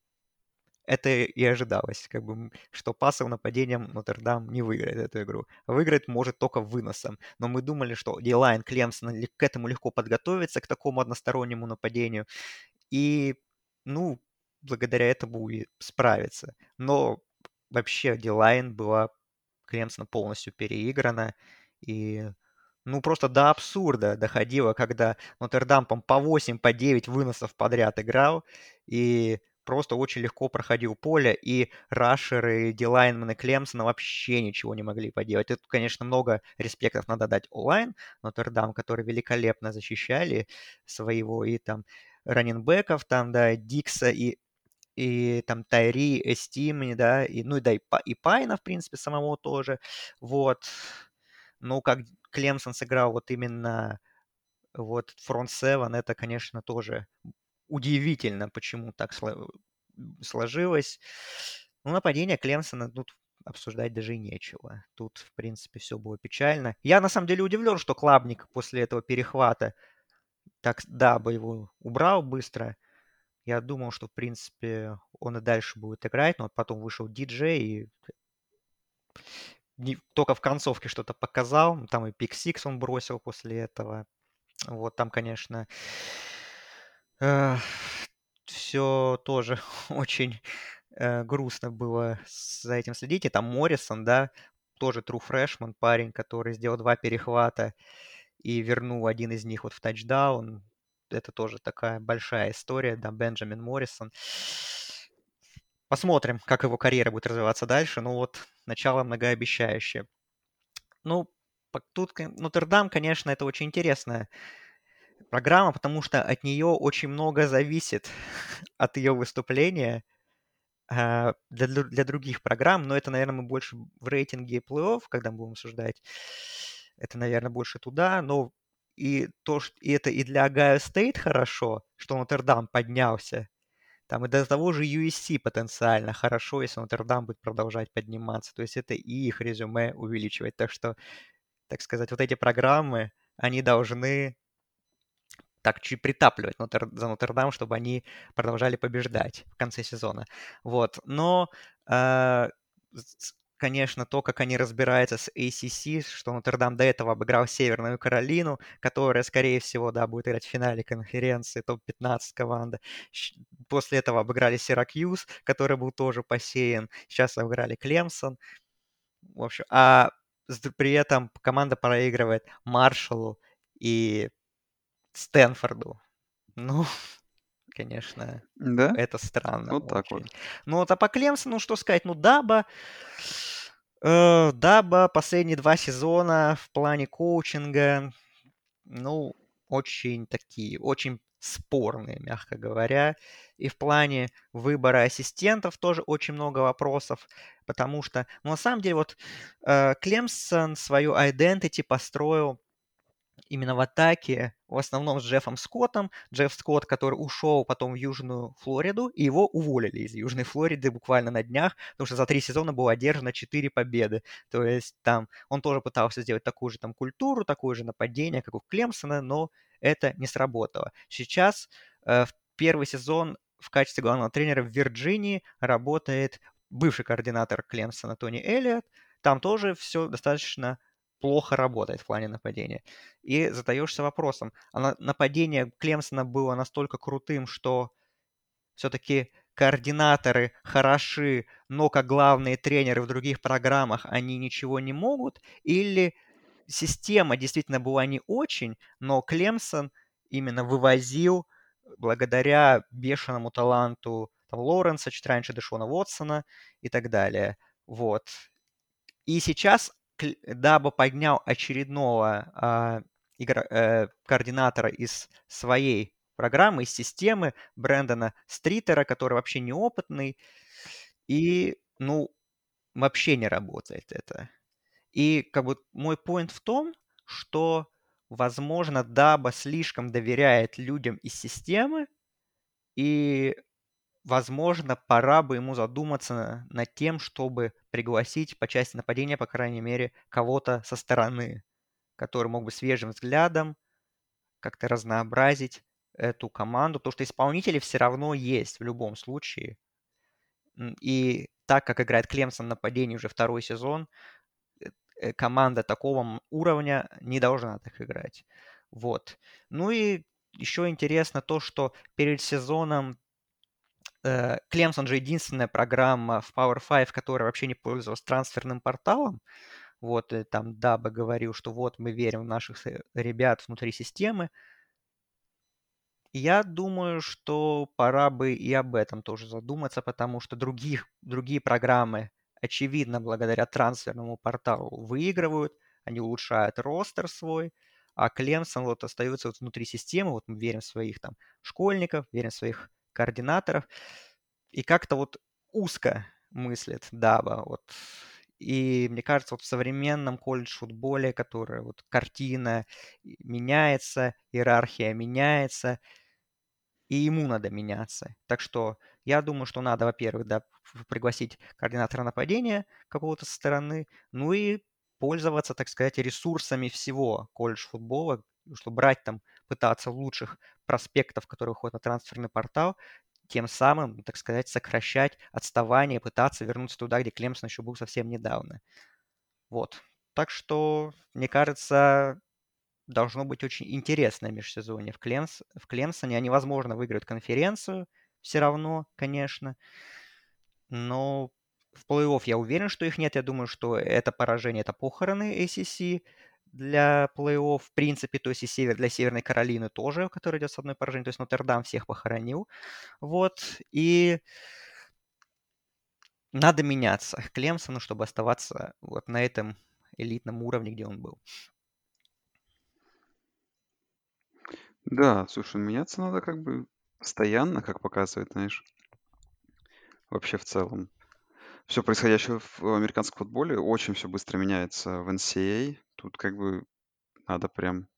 это и ожидалось, как бы, что пассовым нападением Нотр-Дам не выиграет эту игру. Выиграть может только выносом. Но мы думали, что Дилайн Клемсон к этому легко подготовиться, к такому одностороннему нападению. И, ну, благодаря этому и справиться. Но вообще Дилайн была Клемсона полностью переиграна. И, ну, просто до абсурда доходило, когда Нотр-Дам по 8, по 9 выносов подряд играл. И просто очень легко проходил поле, и рашеры, дилайнмены Клемсона вообще ничего не могли поделать. Тут, конечно, много респектов надо дать онлайн Нотр-Дам, которые великолепно защищали своего и там раненбеков, там, да, Дикса и и там Тайри, Эстимни, да, и, ну и да, и, и Пайна, в принципе, самого тоже, вот. Ну, как Клемсон сыграл вот именно вот фронт 7, это, конечно, тоже удивительно, почему так сложилось. Ну, нападение Клемсона тут обсуждать даже и нечего. Тут, в принципе, все было печально. Я, на самом деле, удивлен, что Клабник после этого перехвата так, да, бы его убрал быстро. Я думал, что, в принципе, он и дальше будет играть, но потом вышел диджей и только в концовке что-то показал. Там и пик Сикс он бросил после этого. Вот там, конечно, э, все тоже <laughs> очень э, грустно было за этим следить. И там Моррисон, да, тоже true freshman, парень, который сделал два перехвата и вернул один из них вот в тачдаун это тоже такая большая история, да, Бенджамин Моррисон. Посмотрим, как его карьера будет развиваться дальше. Ну вот, начало многообещающее. Ну, тут Нотр-Дам, конечно, это очень интересная программа, потому что от нее очень много зависит <laughs> от ее выступления а, для, для других программ, но это, наверное, мы больше в рейтинге плей-офф, когда мы будем обсуждать, это, наверное, больше туда, но и то, что и это и для Огайо Стейт хорошо, что Нотр-Дам поднялся, там и до того же USC потенциально хорошо, если Нотр-Дам будет продолжать подниматься, то есть это и их резюме увеличивать, так что, так сказать, вот эти программы, они должны так чуть притапливать Нотр, за Нотр-Дам, чтобы они продолжали побеждать в конце сезона. Вот. Но, э, конечно, то, как они разбираются с ACC, что Нотр-Дам до этого обыграл Северную Каролину, которая, скорее всего, да, будет играть в финале конференции, топ-15 команда. После этого обыграли Сиракьюз, который был тоже посеян. Сейчас обыграли Клемсон. В общем, а при этом команда проигрывает Маршалу и Стэнфорду. Ну, <laughs> конечно,
Да?
это странно
Вот так вот.
Ну, вот а по Клемсону, ну, что сказать, ну, Даба... Э, Даба последние два сезона в плане коучинга, ну, очень такие, очень спорные, мягко говоря. И в плане выбора ассистентов тоже очень много вопросов, потому что, ну, на самом деле, вот э, Клемсон свою identity построил именно в атаке, в основном с Джеффом Скоттом. Джефф Скотт, который ушел потом в Южную Флориду, и его уволили из Южной Флориды буквально на днях, потому что за три сезона было одержано четыре победы. То есть там он тоже пытался сделать такую же там культуру, такое же нападение, как у Клемсона, но это не сработало. Сейчас э, в первый сезон в качестве главного тренера в Вирджинии работает бывший координатор Клемсона Тони Эллиот. Там тоже все достаточно плохо работает в плане нападения. И задаешься вопросом, а нападение Клемсона было настолько крутым, что все-таки координаторы хороши, но как главные тренеры в других программах они ничего не могут, или система действительно была не очень, но Клемсон именно вывозил благодаря бешеному таланту там, Лоренса, чуть раньше Дэшона Уотсона и так далее. Вот. И сейчас дабы поднял очередного а, игра, э, координатора из своей программы, из системы Брэндона Стритера, который вообще неопытный, и, ну, вообще не работает это. И как бы мой point в том, что, возможно, Даба слишком доверяет людям из системы, и возможно, пора бы ему задуматься над тем, чтобы пригласить по части нападения, по крайней мере, кого-то со стороны, который мог бы свежим взглядом как-то разнообразить эту команду, потому что исполнители все равно есть в любом случае. И так как играет Клемсон на нападении уже второй сезон, э, э, команда такого уровня не должна так играть. Вот. Ну и еще интересно то, что перед сезоном Клемсон же единственная программа в Power 5, которая вообще не пользовалась трансферным порталом. Вот э, там Даба говорил, что вот мы верим в наших э, ребят внутри системы. Я думаю, что пора бы и об этом тоже задуматься, потому что других, другие программы, очевидно, благодаря трансферному порталу выигрывают, они улучшают ростер свой, а Клемсон вот остается вот внутри системы, вот мы верим в своих там школьников, верим в своих координаторов. И как-то вот узко мыслит Даба. Вот. И мне кажется, вот в современном колледж-футболе, которая вот картина меняется, иерархия меняется, и ему надо меняться. Так что я думаю, что надо, во-первых, да, пригласить координатора нападения какого-то со стороны, ну и пользоваться, так сказать, ресурсами всего колледж-футбола, чтобы брать там, пытаться лучших проспектов, которые выходят на трансферный портал, тем самым, так сказать, сокращать отставание, пытаться вернуться туда, где Клемсон еще был совсем недавно. Вот. Так что, мне кажется, должно быть очень интересное межсезонье в, Клемс, в Клемсоне. Они, возможно, выиграют конференцию все равно, конечно. Но в плей-офф я уверен, что их нет. Я думаю, что это поражение, это похороны ACC для плей-офф, в принципе, то есть и север, для Северной Каролины тоже, который идет с одной поражением, то есть Нотр-Дам всех похоронил, вот, и надо меняться Клемсону, чтобы оставаться вот на этом элитном уровне, где он был.
Да, слушай, меняться надо как бы постоянно, как показывает, знаешь, вообще в целом. Все происходящее в американском футболе, очень все быстро меняется в NCAA. Тут как бы надо прям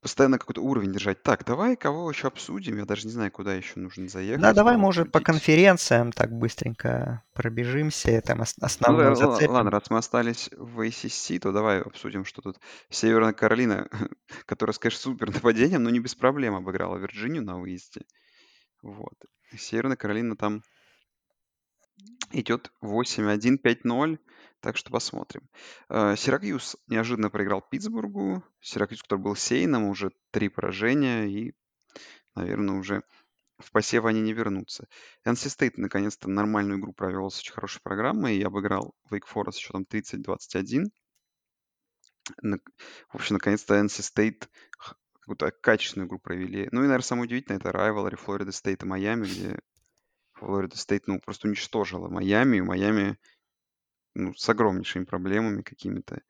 постоянно какой-то уровень держать. Так, давай кого еще обсудим? Я даже не знаю, куда еще нужно
Да,
заехать,
давай,
кого
может, по конференциям так быстренько пробежимся, там
Ну,
основное
да, ла-
зацепим.
ладно, раз мы остались в ACC, то давай обсудим, что тут Северная Каролина, <laughs> которая, конечно, супер нападением, но не без проблем обыграла Вирджинию на выезде. Вот. Северная Каролина там идет 8-1, 5-0, так что посмотрим. Э, Сиракьюз неожиданно проиграл Питтсбургу. Сиракьюз, который был сейном, уже три поражения, и, наверное, уже в посев они не вернутся. NC State наконец-то нормальную игру провел с очень хорошей программой и обыграл Wake Forest счетом 30-21. На- В общем, наконец-то NC State какую-то качественную игру провели. Ну и, наверное, самое удивительное, это rivalry Флорида Стейт и Майами, где Флорида Стейт, ну, просто уничтожила Майами, и Майами, ну, с огромнейшими проблемами какими-то.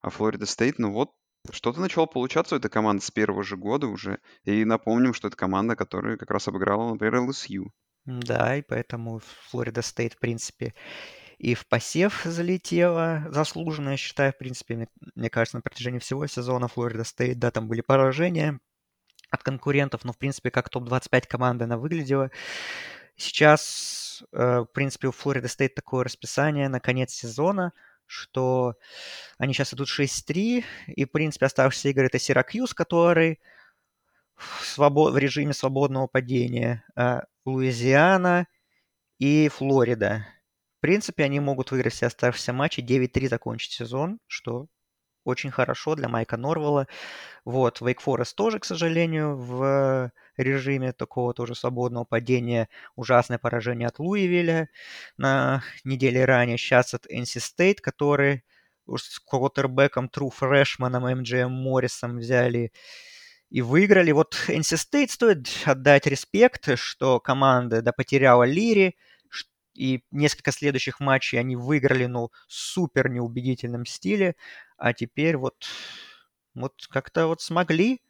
А Флорида Стейт, ну вот, что-то начало получаться у этой команды с первого же года уже. И напомним, что это команда, которая как раз обыграла, например, LSU.
Да, и поэтому Флорида Стейт, в принципе, и в посев залетела заслуженно, я считаю, в принципе, мне, мне кажется, на протяжении всего сезона Флорида Стейт, да, там были поражения от конкурентов, но, в принципе, как топ-25 команда она выглядела. Сейчас, э, в принципе, у Флорида Стейт такое расписание на конец сезона, что они сейчас идут 6-3, и, в принципе, оставшиеся игры это Сиракьюз, который в, свобод... в режиме свободного падения, э, Луизиана и Флорида. В принципе, они могут выиграть все оставшиеся матчи, 9-3 закончить сезон, что очень хорошо для Майка Норвелла. Вот, Wake Forest тоже, к сожалению, в режиме такого тоже свободного падения. Ужасное поражение от Луивиля на неделе ранее. Сейчас от NC State, который с квотербеком Тру Фрешманом, МДМ Моррисом взяли и выиграли. Вот NC State стоит отдать респект, что команда да, потеряла Лири, и несколько следующих матчей они выиграли, ну, супер неубедительном стиле, а теперь вот, вот как-то вот смогли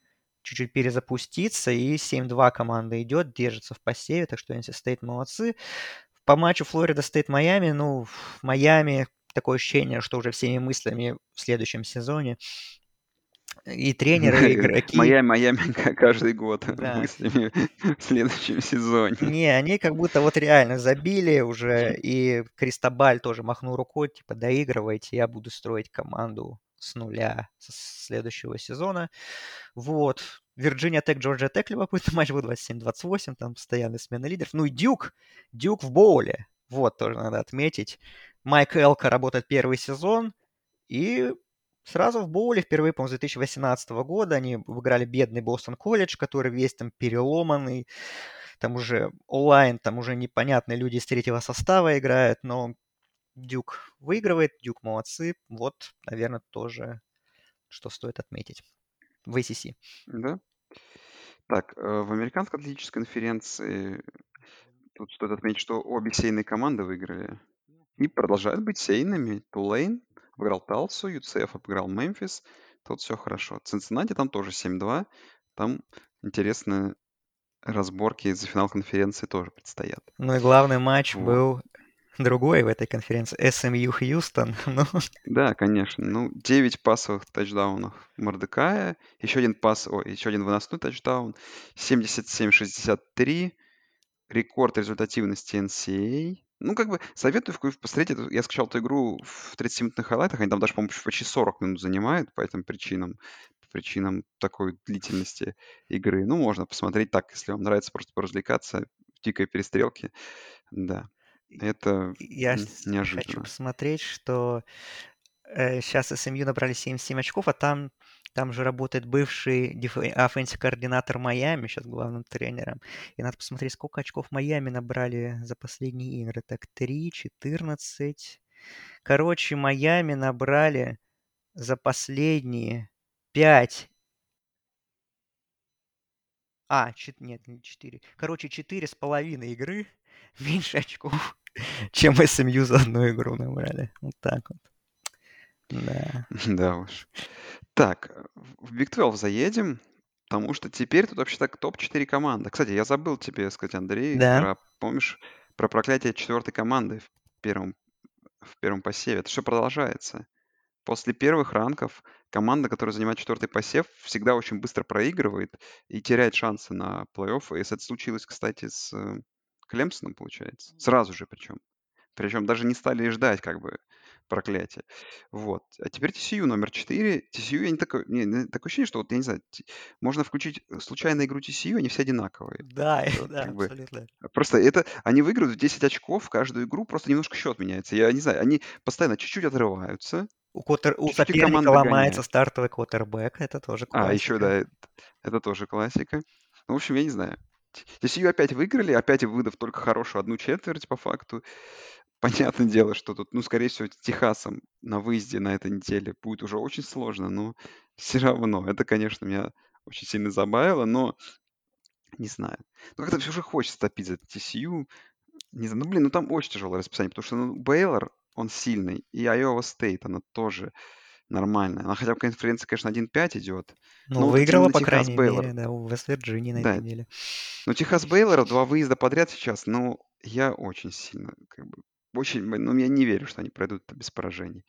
чуть-чуть перезапуститься, и 7-2 команда идет, держится в посеве, так что NC State молодцы. По матчу Флорида Стейт Майами, ну, в Майами такое ощущение, что уже всеми мыслями в следующем сезоне и тренеры, и <laughs> игроки.
Майами, Майами <laughs> каждый год <laughs> да. мыслями в следующем сезоне.
Не, они как будто вот реально забили уже, и Кристобаль тоже махнул рукой, типа, доигрывайте, я буду строить команду с нуля с следующего сезона. Вот. Вирджиния Тек, Джорджия Тек, любопытный <laughs> матч был 27-28, там постоянная смена лидеров. Ну и Дюк, Дюк в боуле. Вот, тоже надо отметить. Майк Элка работает первый сезон, и сразу в боуле впервые, по-моему, с 2018 года они выиграли бедный Бостон колледж, который весь там переломанный, там уже онлайн, там уже непонятные люди из третьего состава играют, но Дюк выигрывает, Дюк молодцы, вот, наверное, тоже, что стоит отметить в ACC.
Да. Так, в американской атлетической конференции тут стоит отметить, что обе сейные команды выиграли и продолжают быть сейными. Тулейн обыграл Талсу, ЮЦФ обыграл Мемфис. Тут все хорошо. Цинциннати там тоже 7-2. Там интересные разборки за финал конференции тоже предстоят.
Ну и главный матч вот. был другой в этой конференции. SMU Хьюстон. <laughs> ну.
Да, конечно. Ну, 9 пасовых тачдаунов Мордекая. Еще один пас, о, еще один выносной тачдаун. 77-63. Рекорд результативности NCAA. Ну, как бы, советую посмотреть я скачал эту игру в 30-минутных хайлайтах, они там даже, по-моему, почти 40 минут занимают по этим причинам, причинам такой длительности игры. Ну, можно посмотреть так, если вам нравится просто поразвлекаться дикой перестрелке. Да, это
я
неожиданно.
хочу посмотреть, что э, сейчас СМЮ набрали 77 очков, а там там же работает бывший offensive координатор Майами, сейчас главным тренером. И надо посмотреть, сколько очков Майами набрали за последние игры. Так, 3, 14. Короче, Майами набрали за последние 5. А, чет... нет, не 4. Короче, 4 с половиной игры <laughs> меньше очков, <laughs> чем СМЮ за одну игру набрали. Вот так вот. Да. <laughs>
Да уж. Так, в Big 12 заедем, потому что теперь тут вообще так топ-4 команды. Кстати, я забыл тебе сказать, Андрей,
Да.
про, помнишь, про проклятие четвертой команды в первом, в первом посеве. Это все продолжается. После первых ранков команда, которая занимает четвертый посев, всегда очень быстро проигрывает и теряет шансы на плей-офф. И это случилось, кстати, с э, Клемсоном, получается. Сразу же причем. Причем даже не стали ждать, как бы, проклятие. Вот. А теперь TCU номер 4. TCU, я не такой, не, такое ощущение, что вот, я не знаю, можно включить э, случайно игру TCU, они все одинаковые.
Да, <laughs>
Вот
да,
как бы
абсолютно.
просто это, они выиграют в 10 очков каждую игру, просто немножко счет меняется. Я не знаю, они постоянно чуть-чуть отрываются,
У, квотер... у соперника ломается стартовый квотербек, это тоже
А, еще,
классика.
да, это, это тоже классика. Ну, в общем, я не знаю. TCU опять выиграли, опять выдав только хорошую одну четверть по факту. <laughs> Понятное дело, что тут, ну, скорее всего, Техасом на выезде на этой неделе будет уже очень сложно, но <laughs> все равно. Это, конечно, меня очень сильно забавило, но не знаю. Ну, как-то все же хочется топить за TCU. Не знаю, ну, блин, ну там очень тяжелое расписание, потому что ну, Бейлор, он сильный, и Iowa State, она тоже нормальная. Она хотя бы конференция, конечно, 1-5 идет.
Ну,
Но вот эти
выиграла,
именно
по
Техас
крайней
Бейлор.
мере, да, у Вест-Вирджинии на
Да,
этой неделе.
но Техас Бейлора два выезда подряд сейчас, ну, я очень сильно, как бы, очень, ну, я не верю, что они пройдут без поражений.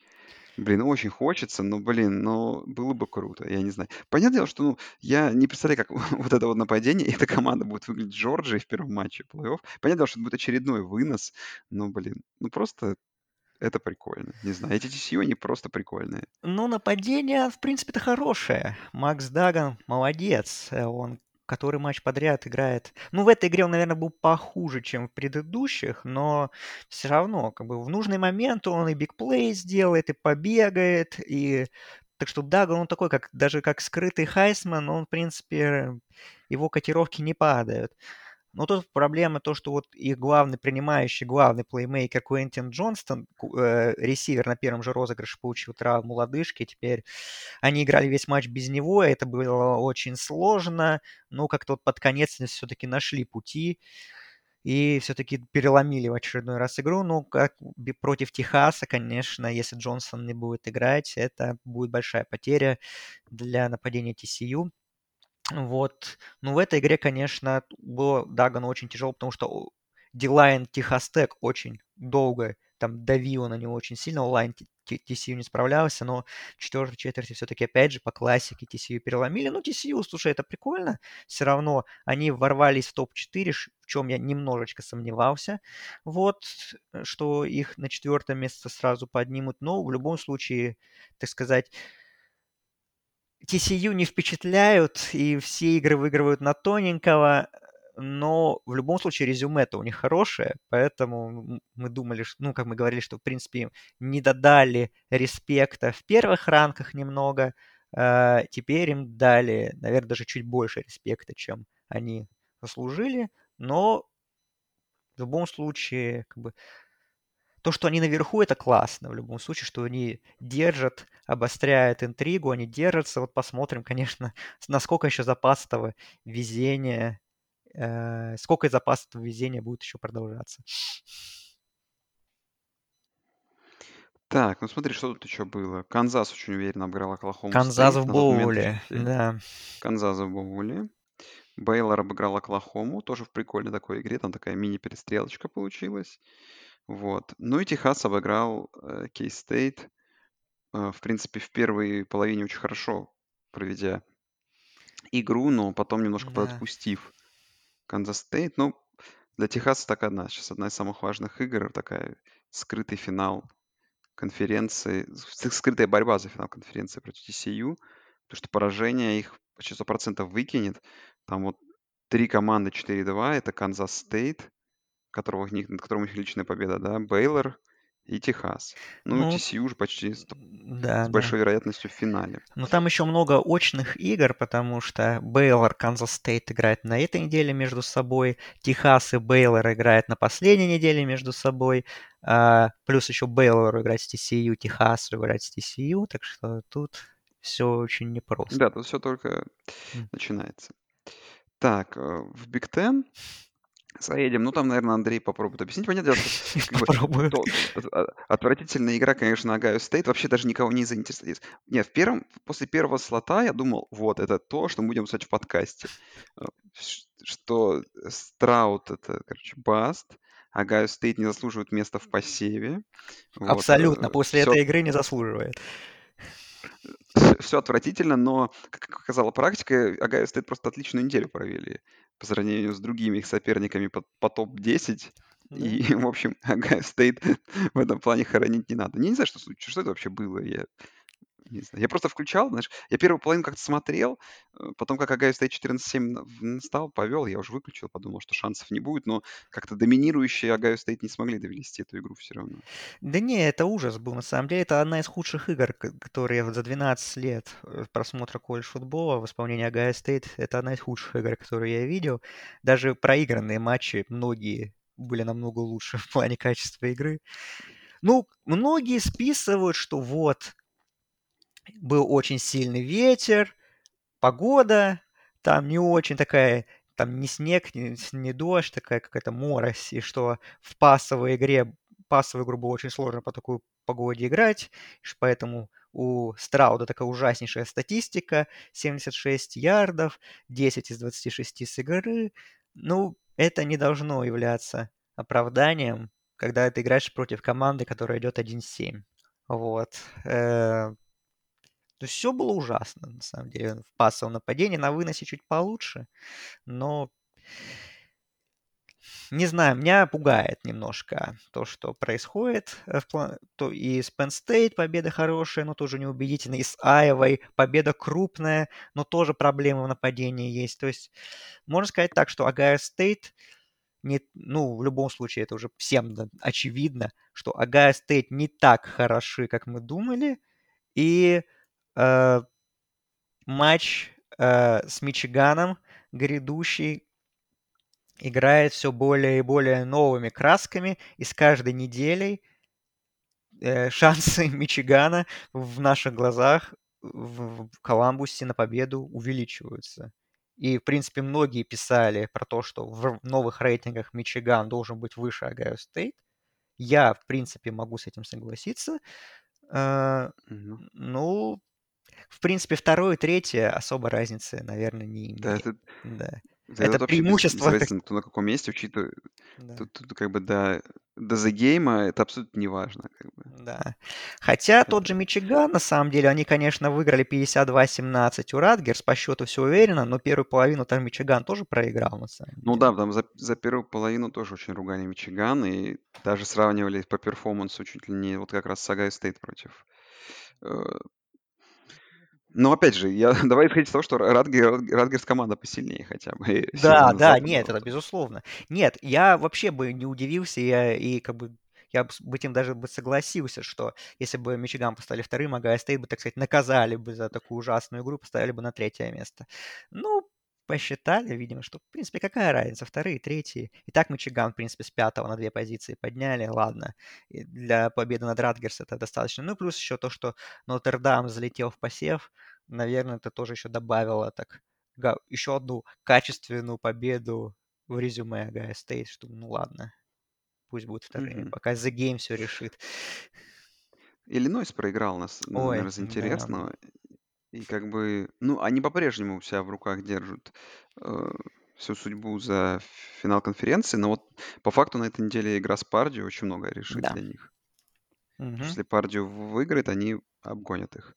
Блин, очень хочется, но, блин, но было бы круто, я не знаю. Понятное дело, что, ну, я не представляю, как <laughs> вот это вот нападение, и эта команда будет выглядеть Джорджией в первом матче плей-офф. Понятное дело, что это будет очередной вынос, но, блин, ну, просто это прикольно. Не знаю, эти TCU, они просто прикольные.
Ну, нападение, в принципе-то, хорошее. Макс Даган молодец. Э, Он который матч подряд играет. Ну, в этой игре он, наверное, был похуже, чем в предыдущих, но все равно, как бы в нужный момент он и бигплей сделает, и побегает, и так что Даган, он такой, как даже как скрытый Хайсман, он, в принципе, его котировки не падают. Но тут проблема то, что вот их главный принимающий, главный плеймейкер Куэнтин Джонстон, э, ресивер на первом же розыгрыше получил травму лодыжки, теперь они играли весь матч без него, это было очень сложно, но как-то вот под конец все-таки нашли пути и все-таки переломили в очередной раз игру. Ну, как против Техаса, конечно, если Джонсон не будет играть, это будет большая потеря для нападения TCU. Вот. Ну, в этой игре, конечно, было Дагану очень тяжело, потому что Дилайн Техастек очень долго там давил на него очень сильно, онлайн TCU не справлялся, но в четвертой четверти все-таки, опять же, по классике TCU переломили. Ну, TCU, слушай, это прикольно. Все равно они ворвались в топ-4, в чем я немножечко сомневался. Вот, что их на четвертое место сразу поднимут. Но в любом случае, так сказать, TCU не впечатляют, и все игры выигрывают на тоненького, но в любом случае резюме-то у них хорошее, поэтому мы думали, что, ну, как мы говорили, что, в принципе, не додали респекта в первых ранках немного, а теперь им дали, наверное, даже чуть больше респекта, чем они заслужили, но в любом случае, как бы, то, что они наверху, это классно в любом случае, что они держат, обостряют интригу, они держатся. Вот посмотрим, <laughs> конечно, насколько еще запас этого везения, э, сколько запас этого везения будет еще продолжаться.
Так, ну смотри, что тут еще было. Канзас очень уверенно обыграл Оклахому
Канзас в bowl
е,
да.
Канзас в bowl е. Бейлор обыграл Оклахому, тоже в прикольной такой игре, там такая мини-перестрелочка получилась. Вот. Ну и Техас обыграл э, K-State, э, в принципе, в первой половине очень хорошо проведя игру, но потом немножко
Да.
подотпустив Канзас Стейт. Ну, для Техаса так одна, сейчас одна из самых важных игр, такая скрытый финал конференции, скрытая борьба за финал конференции против TCU, потому что поражение их почти 100% выкинет. Там вот три команды 4-2, это Канзас Стейт, которого над которым у них личная победа, да, Бейлор и Техас. Ну,
Ну,
TCU уже почти с,
да,
с
да.
большой вероятностью в финале.
Но там еще много очных игр, потому что Бейлор, Канзас Стейт играет на этой неделе между собой, Техас и Бейлор играют на последней неделе между собой, а, плюс еще Бейлор играет с TCU, Техас играет с TCU, так что тут все очень непросто.
Да, тут все только
М.
начинается. Так, э, в Big Ten Заедем. Ну, там, наверное, Андрей попробует объяснить. Что <laughs> как бы, то, а, отвратительная игра, конечно, Огайо Стейт вообще даже никого не заинтересует. Нет, в первом, после первого слота я думал, вот, это то, что мы будем писать в подкасте. Э, что Страуд — это, короче, bust, Огайо Стейт не заслуживает места в посеве.
Вот. Абсолютно. После все... этой игры не заслуживает
все отвратительно, но, как показала практика, Огайо Стейт просто отличную неделю провели по сравнению с другими их соперниками по, по топ-10. Да. И, <laughs> в общем, Огайо Стейт в этом плане хоронить не надо. Я не знаю, что, что это вообще было. Я не знаю. Я просто включал, знаешь, я первую половину как-то смотрел, э, потом как Огайо Стейт 14-7 стал, повел, я уже выключил, подумал, что шансов не будет, но как-то доминирующие Огайо Стейт не смогли довести эту игру все равно.
Да не, это ужас был, на самом деле, это одна из худших игр, которые за 12 лет э, просмотра колледж футбола в исполнении Огайо Стейт, это одна из худших игр, которые я видел. Даже проигранные матчи, многие были намного лучше <laughs> в плане качества игры. Ну, многие списывают, что вот, был очень сильный ветер, погода там не очень такая, там не снег, не, не дождь, такая какая-то морось, и что в пасовой игре, пасовую игру было очень сложно по такой погоде играть, поэтому у Страуда такая ужаснейшая статистика, 76 ярдов, 10 из 26 с игры. Ну, это не должно являться оправданием, когда ты играешь против команды, которая идет 1-7. Вот. Э, то все было ужасно, на самом деле. В пассовом нападении на выносе чуть получше, но не знаю, меня пугает немножко то, что происходит. Э, то и с Penn State победа хорошая, но тоже неубедительная. И с Айвой победа крупная, но тоже проблемы в нападении есть. То есть можно сказать так, что Огайо State не, ну, в любом случае, это уже всем очевидно, что Огайо State не так хороши, как мы думали, и Э, матч э, с Мичиганом грядущий играет все более и более новыми красками, и с каждой неделей э, <laughs> шансы Мичигана в наших глазах в Коламбусе на победу увеличиваются. И, в принципе, многие писали про то, что в новых рейтингах Мичиган должен быть выше Огайо Стейт. Я, в принципе, могу с этим согласиться. Mm-hmm. Ну, в принципе, второе и третье особо разницы, наверное, не.
Да, это,
да.
это, это преимущество. Без кто на каком месте, учитывая, да. тут, тут как бы до, до The Game это абсолютно не важно. Как бы.
Да. Хотя это... тот же Мичиган, на самом деле, они, конечно, выиграли 52-17 у Радгерс, по счету все уверенно, но первую половину там Мичиган тоже проиграл, на самом
Ну да, там за, за первую половину тоже очень ругали Мичиган, и даже сравнивали по перформансу чуть ли не вот как раз Сагай Стейт против э, ну, опять же, я, <laughs> давай исходить из того, что Радгер, Радгерс команда посильнее хотя бы. <laughs>
Да, да, нет, это безусловно. Нет, я вообще бы не удивился, я и как бы я бы этим даже бы согласился, что если бы Мичиган поставили вторым, а Гайя Стейт бы, так сказать, наказали бы за такую ужасную игру, поставили бы на третье место. Ну, посчитали, видимо, что, в принципе, какая разница, вторые, третьи. И так Мичиган, в принципе, с пятого на две позиции подняли, ладно. И для победы над Радгерс это достаточно. Ну, плюс еще то, что Нотр-Дам залетел в посев, наверное, это тоже еще добавило так еще одну качественную победу в резюме Гая Стейт, что ну ладно, пусть будет вторыми, mm-hmm. пока The Game все решит.
Иллинойс проиграл нас, Ой, наверное, из интересного. Да. И как бы, ну, они по-прежнему у себя в руках держат э, всю судьбу за финал конференции, но вот по факту на этой неделе игра с Пардио очень многое решит да. для них. Угу. Если Пардио выиграет, они обгонят их.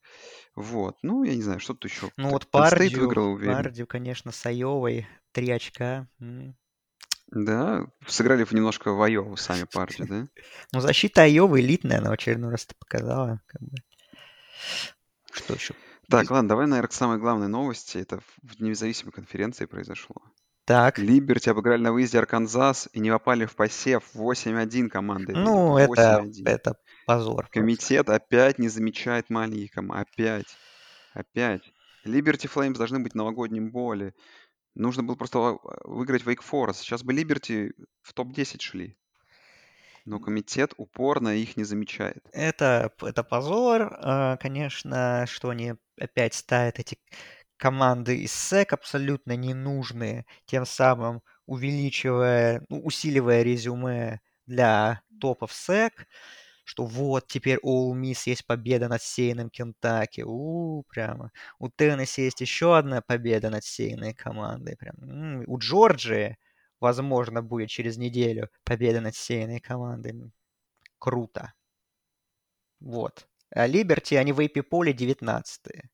Вот. Ну, я не знаю, что тут еще.
Ну, вот Пардио, выиграл Пардио, конечно, с Айовой. Три очка.
Да, сыграли в немножко в Айову сами Пардио, да?
Ну, защита Айовы элитная, она в очередной раз это показала. Как бы. Что еще?
Так, ладно, давай, наверное, к самой главной новости. Это в независимой конференции произошло.
Так.
Либерти обыграли на выезде Арканзас и не попали в посев 8-1 команды.
Ну, это, это позор.
Комитет опять не замечает маленьких команд. Опять. Опять. Либерти Флеймс должны быть новогодним боли. Нужно было просто выиграть Wake Forest. Сейчас бы Либерти в топ-10 шли. Но комитет упорно их не замечает.
Это, это позор, а, конечно, что они опять ставят эти команды из SEC абсолютно ненужные, тем самым увеличивая, ну, усиливая резюме для топов SEC, что вот теперь у Ole Miss есть победа над сейным Кентаки. У, прямо. У Теннесси есть еще одна победа над сейной командой. Прям. У Джорджии, возможно, будет через неделю победа над сейной командой. Круто. Вот. А Либерти, они в AP поле 19 -е.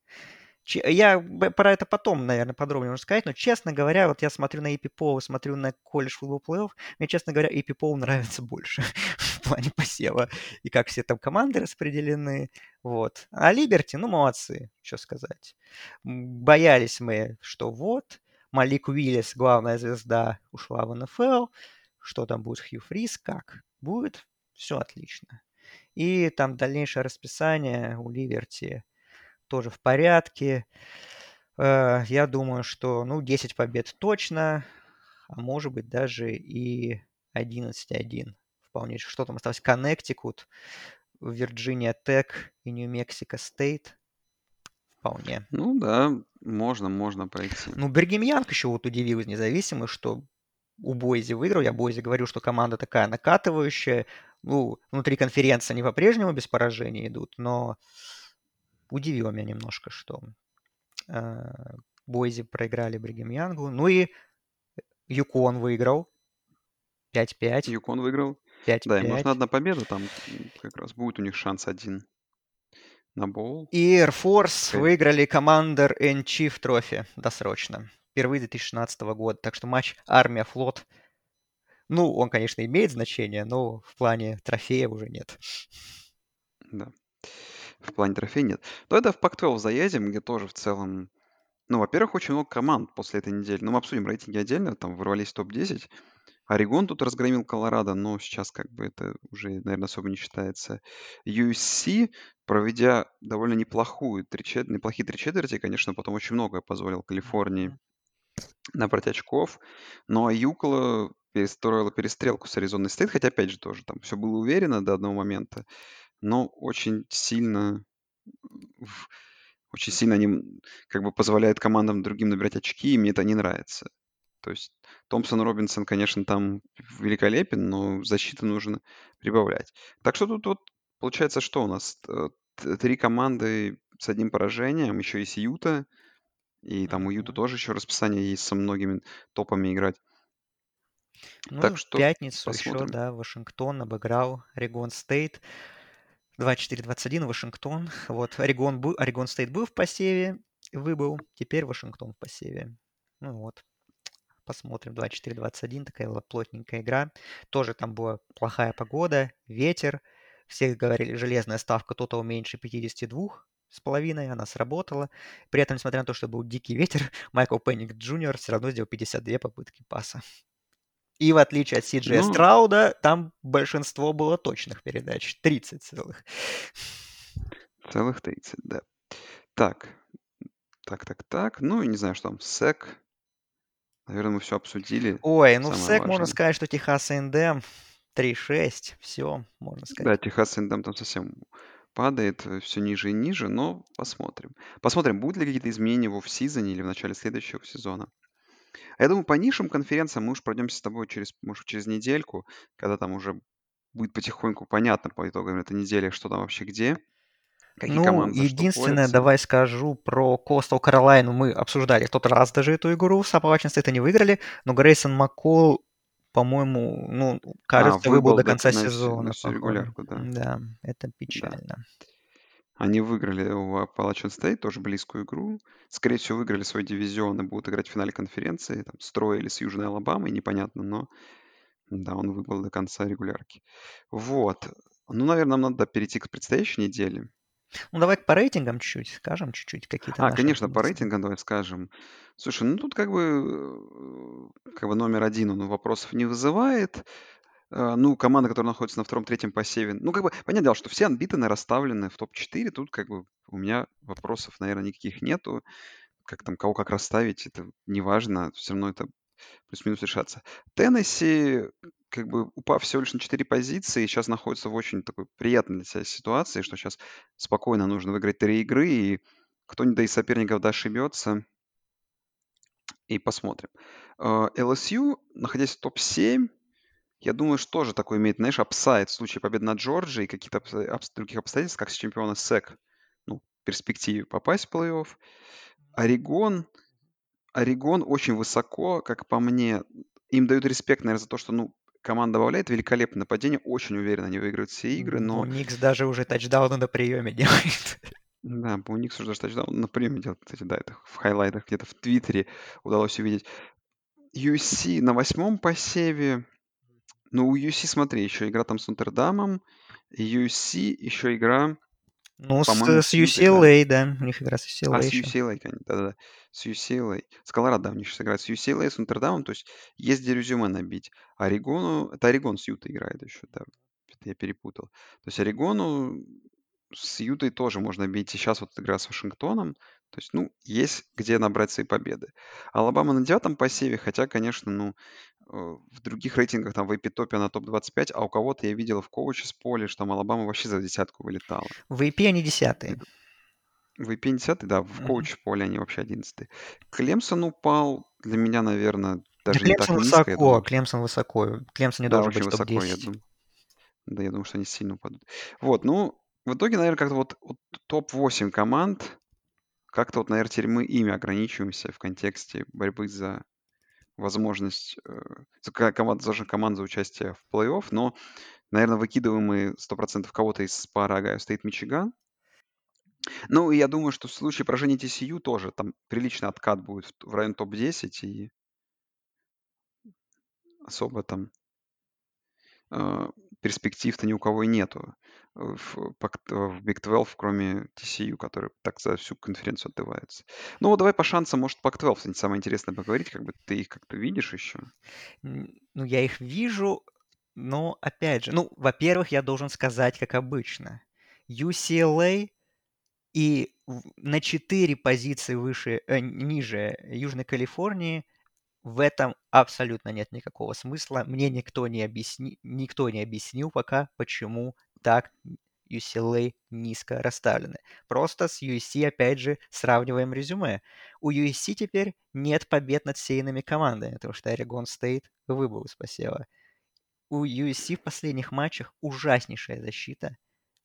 Я про это потом, наверное, подробнее можно сказать, но, честно говоря, вот я смотрю на EPPO, смотрю на колледж футбол плей мне, честно говоря, EPPO нравится <laughs> больше <laughs> в плане посева и как все там команды распределены. Вот. А Либерти, ну, молодцы, что сказать. Боялись мы, что вот, Малик Уиллис, главная звезда, ушла в НФЛ, что там будет Хью Фрис, как будет, все отлично. И там дальнейшее расписание у Ливерти тоже в порядке. Э, я думаю, что, ну, 10 побед точно, а может быть даже и 11-1. Вполне. Что там осталось? Коннектикут, Вирджиния Тек и Нью-Мексико Стейт. Вполне.
Ну да, можно, можно пройти.
Ну, Бергем Янг еще вот удивил из независимых, что у Бойзи выиграл. Я Бойзи говорю, что команда такая накатывающая. Ну, внутри конференции они по-прежнему без поражений идут, но удивило меня немножко, что э, Бойзи проиграли Бригем Янгу. Ну и Юкон выиграл 5-5.
Юкон выиграл. 5-5. Да, им нужна одна победа, там как раз будет у них шанс один на боул.
И Air Force okay. выиграли Commander and Chief трофи досрочно. Впервые 2016 года. Так что матч Армия-Флот, ну, он, конечно, имеет значение, но в плане трофея уже нет.
Да в плане трофея нет. Давай в Pac-12 заедем, где тоже в целом... Ну, во-первых, очень много команд после этой недели. Ну, мы обсудим рейтинги отдельно, там ворвались в топ-10. Орегон тут разгромил Колорадо, но сейчас как бы это уже, наверное, особо не считается. USC, проведя довольно неплохую, три чет- неплохие три четверти, конечно, потом очень многое позволил Калифорнии набрать очков. Но Юкла перестроила перестрелку с Аризоной Стейт, хотя, опять же, тоже там все было уверенно до одного момента но очень сильно очень сильно они как бы позволяют командам другим набирать очки, и мне это не нравится. То есть Томпсон Робинсон, конечно, там великолепен, но защиты нужно прибавлять. Так что тут вот получается, что у нас? Э, три команды с одним поражением, еще есть Юта, и там у Юта тоже еще расписание есть со многими топами играть.
Ну, так что в пятницу посмотрим. еще, да, Вашингтон обыграл Орегон Стейт. 24-21 Вашингтон. Вот, Орегон, Орегон Стейт был в посеве, выбыл. Теперь Вашингтон в посеве. Ну вот. Посмотрим. 24-21. Такая была плотненькая игра. Тоже там была плохая погода, ветер. Все говорили, железная ставка тотал меньше 52 с половиной, она сработала. При этом, несмотря на то, что был дикий ветер, <laughs> Майкл Пенникс Джуниор все равно сделал 52 попытки паса. И в отличие от Сиджея ну, Страуда, там большинство было точных передач. 30 целых.
Целых 30, да. Так. Так, так, так. Ну, не знаю, что там. СЭК. Наверное, мы все обсудили.
Ой, ну в СЭК важное. можно сказать, что Техас НДМ 3-6. Все, можно сказать.
Да, Техас НДМ там совсем падает э, все ниже и ниже, но посмотрим. Посмотрим, будут ли какие-то изменения в офсизоне или в начале следующего сезона. А я думаю, по нишам конференциям мы уж пройдемся с тобой через, может, через недельку, когда там уже будет потихоньку понятно по итогам этой недели, что там вообще где.
Какие ну, команды единственное, давай скажу про Coastal Carolina. Мы обсуждали в тот раз даже эту игру. с Appalachian это не выиграли, но Грейсон Маккол, по-моему, ну, кажется, а, выбыл до конца сезона. На регулярку, да. Да, это печально. Да.
Они выиграли у Appalachian State тоже близкую игру. Скорее всего, выиграли свой дивизион и будут играть в финале конференции. Там строили с Южной Алабамой, непонятно, но да, он выбыл до конца регулярки. Вот. Ну, наверное, нам надо перейти к предстоящей неделе.
Ну, давай по рейтингам чуть-чуть скажем, чуть-чуть какие-то
А, конечно, по рейтингам давай скажем. Слушай, ну тут как бы, э, как бы номер один он вопросов не вызывает. А, ну, команда, которая находится на втором-третьем посеве. Ну, как бы, понятное дело, что все анбитаны расставлены в топ-4. Тут как бы у меня вопросов, наверное, никаких нету. Как там, кого как расставить, это не важно. Все равно это плюс-минус решаться. Теннесси, как бы упав всего лишь на 4 позиции, сейчас находится в очень такой приятной для себя ситуации, что сейчас спокойно нужно выиграть три игры, и кто-нибудь из соперников да ошибется, и посмотрим. LSU, находясь в топ-7, я думаю, что тоже такой имеет, знаешь, апсайд в случае победы над Джорджией и каких-то других обстоятельств, как с чемпиона СЭК. Ну, в перспективе попасть в плей-офф. Орегон, Орегон очень высоко, как по мне. Им дают респект, наверное, за то, что, ну, команда добавляет великолепное нападение, очень уверенно они выиграют все игры, но...
Никс даже уже тачдауны на приеме делает.
Да, Буникс уже даже тачдаун на приеме делает, кстати, да, это в хайлайтах где-то в Твиттере удалось увидеть. UC на восьмом посеве. Ну, у UC, смотри, еще игра там с Нотр-Дамом. UC еще игра
ну, с, с UCLA, да. У них игра с UCLA.
А, с UCLA, да-да-да. С UCLA. С Колорадо у них сейчас играет. С UCLA, с Нотр-Дамом. То есть есть где резюме набить. Орегону... Это Орегон с Юта играет еще, да. Это я перепутал. То есть Орегону с Ютой тоже можно бить. Сейчас вот игра с Вашингтоном. То есть, ну, есть где набрать свои победы. Алабама на девятом посеве, хотя, конечно, ну, э, в других рейтингах, там, в AP топе она топ-25, а у кого-то я видел в коуче с поля, что там Алабама вообще за десятку вылетала.
В AP они десятые.
В AP они десятые, да, в коуче в поле они вообще одиннадцатые. Клемсон упал, для меня, наверное, даже да, не
Клемсон
так
низко. Высоко. Клемсон высоко. Клемсон не да, должен быть высоко,
я думаю. Да, я думаю, что они сильно упадут. Вот, ну, в итоге, наверное, как-то вот, вот топ-8 команд, как-то вот, наверное, теперь мы ими ограничиваемся в контексте борьбы за возможность, э, за, команд, за команд за участие в плей-офф, но, наверное, выкидываем мы 100% кого-то из пары Огайо Стейт Мичиган. Ну, и я думаю, что в случае поражения TCU тоже там приличный откат будет в, в район топ-10, и особо там э, перспектив-то ни у кого и нету в, в Big 12, кроме TCU, который так за всю конференцию отдувается. Ну, вот давай по шансам, может, Pac-12 самое интересное поговорить, как бы ты их как-то видишь еще?
Ну, я их вижу, но, опять же, ну, во-первых, я должен сказать, как обычно, UCLA и на 4 позиции выше, э, ниже Южной Калифорнии в этом абсолютно нет никакого смысла. Мне никто не, объясни... никто не объяснил пока, почему так UCLA низко расставлены. Просто с USC, опять же, сравниваем резюме. У USC теперь нет побед над сейными командами, потому что Орегон Стейт выбыл из посева. У USC в последних матчах ужаснейшая защита.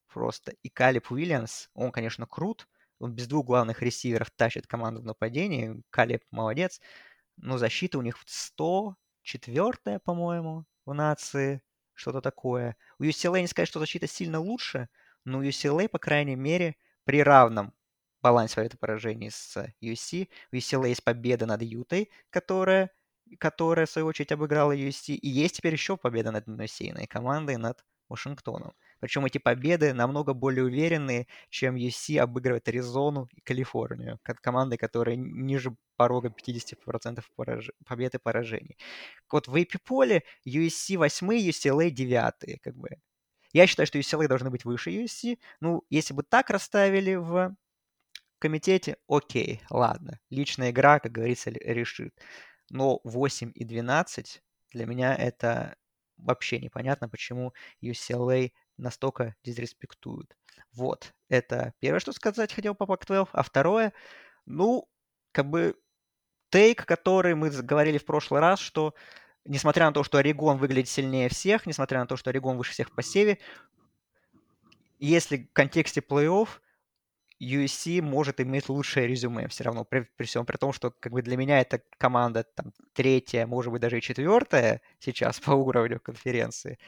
Просто. И Калиб Уильямс, он, конечно, крут, он без двух главных ресиверов тащит команду в нападении. Калиб молодец. Но защита у них 104 по-моему, в нации что-то такое. У UCLA не сказать, что защита сильно лучше, но у UCLA, по крайней мере, при равном балансе победы поражений с USC, у UCLA есть победа над Ютой, которая, которая, в свою очередь, обыграла USC, и есть теперь еще победа над одной сейной командой, над Вашингтоном. Причем эти победы намного более уверенные, чем USC обыгрывает Аризону и Калифорнию, как команды, которые ниже порога 50% пораж... побед и поражений. Вот в AP-поле USC 8, UCLA 9. Как бы. Я считаю, что UCLA должны быть выше USC. Ну, если бы так расставили в комитете, окей, ладно. Личная игра, как говорится, решит. Но 8 и 12 для меня это вообще непонятно, почему UCLA настолько дизреспектуют. Вот, это первое, что сказать хотел по Pac-12. А второе, ну, как бы тейк, который мы говорили в прошлый раз, что несмотря на то, что Орегон выглядит сильнее всех, несмотря на то, что Орегон выше всех по севе, если в контексте плей-офф, USC может иметь лучшее резюме все равно, при, при всем при том, что как бы для меня эта команда там третья, может быть даже и четвертая сейчас <laughs> по уровню конференции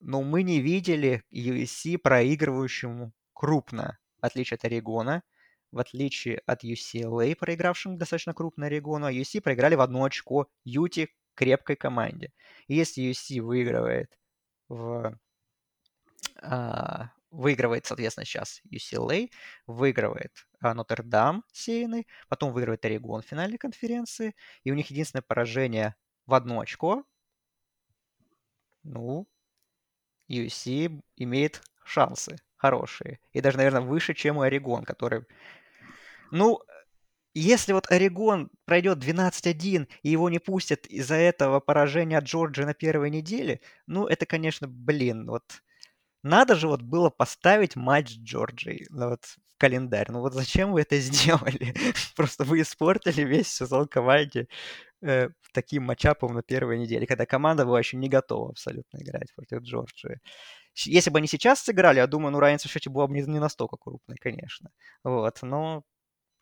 но мы не видели USC проигрывающему крупно, в отличие от Орегона, в отличие от UCLA, проигравшим достаточно крупно Орегону, а USC проиграли в одно очко Юти крепкой команде. И если USC выигрывает в а, выигрывает, соответственно, сейчас UCLA, выигрывает а, Нотр-Дам сеянный, потом выигрывает Орегон в финале конференции, и у них единственное поражение в одно очко. Ну, USC имеет шансы хорошие. И даже, наверное, выше, чем у Орегон, который... Ну, если вот Орегон пройдет 12-1 и его не пустят из-за этого поражения от Джорджии на первой неделе, ну, это, конечно, блин, вот надо же вот было поставить матч с Джорджией. Ну, вот календарь. Ну вот зачем вы это <laughs> сделали? Просто вы испортили весь сезон команде э, таким матчапом на первой неделе, когда команда была еще не готова абсолютно играть против Джорджии. Если бы они сейчас сыграли, я думаю, ну, разница в счете была бы не, не настолько крупной, конечно. Вот, но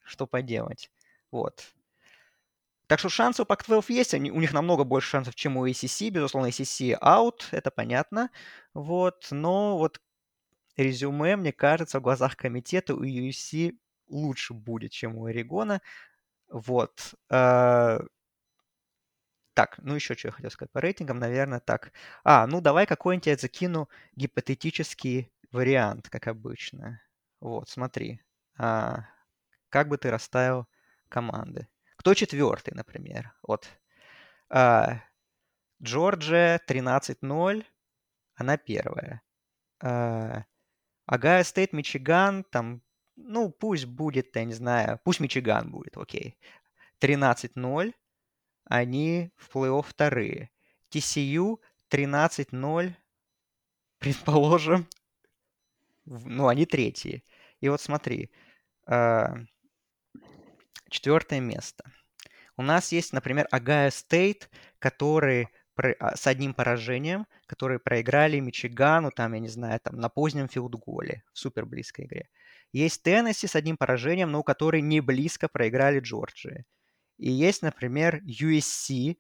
что поделать. Вот. Так что шансы у Pac-12 есть, они, у них намного больше шансов, чем у ACC. Безусловно, ACC out, это понятно. Вот, но вот резюме, мне кажется, в глазах комитета у USC лучше будет, чем у Орегона. Вот. Так, ну еще что я хотел сказать по рейтингам, наверное, так. А, ну давай какой-нибудь я закину гипотетический вариант, как обычно. Вот, смотри. А, как бы ты расставил команды? Кто четвертый, например? Вот. А, Джорджия 13-0, она первая. А, Огайо Стейт, Мичиган, там, ну, пусть будет, я не знаю, пусть Мичиган будет, окей. 13-0 они в плей-офф вторые. TCU 13-0, предположим, ну, они третьи. И вот смотри, а, четвертое место. У нас есть, например, Огайо Стейт, который а, с одним поражением, которые проиграли Мичигану, там, я не знаю, там, на позднем филдголе, в супер близкой игре. Есть Теннесси с одним поражением, но у которой не близко проиграли Джорджии. И есть, например, USC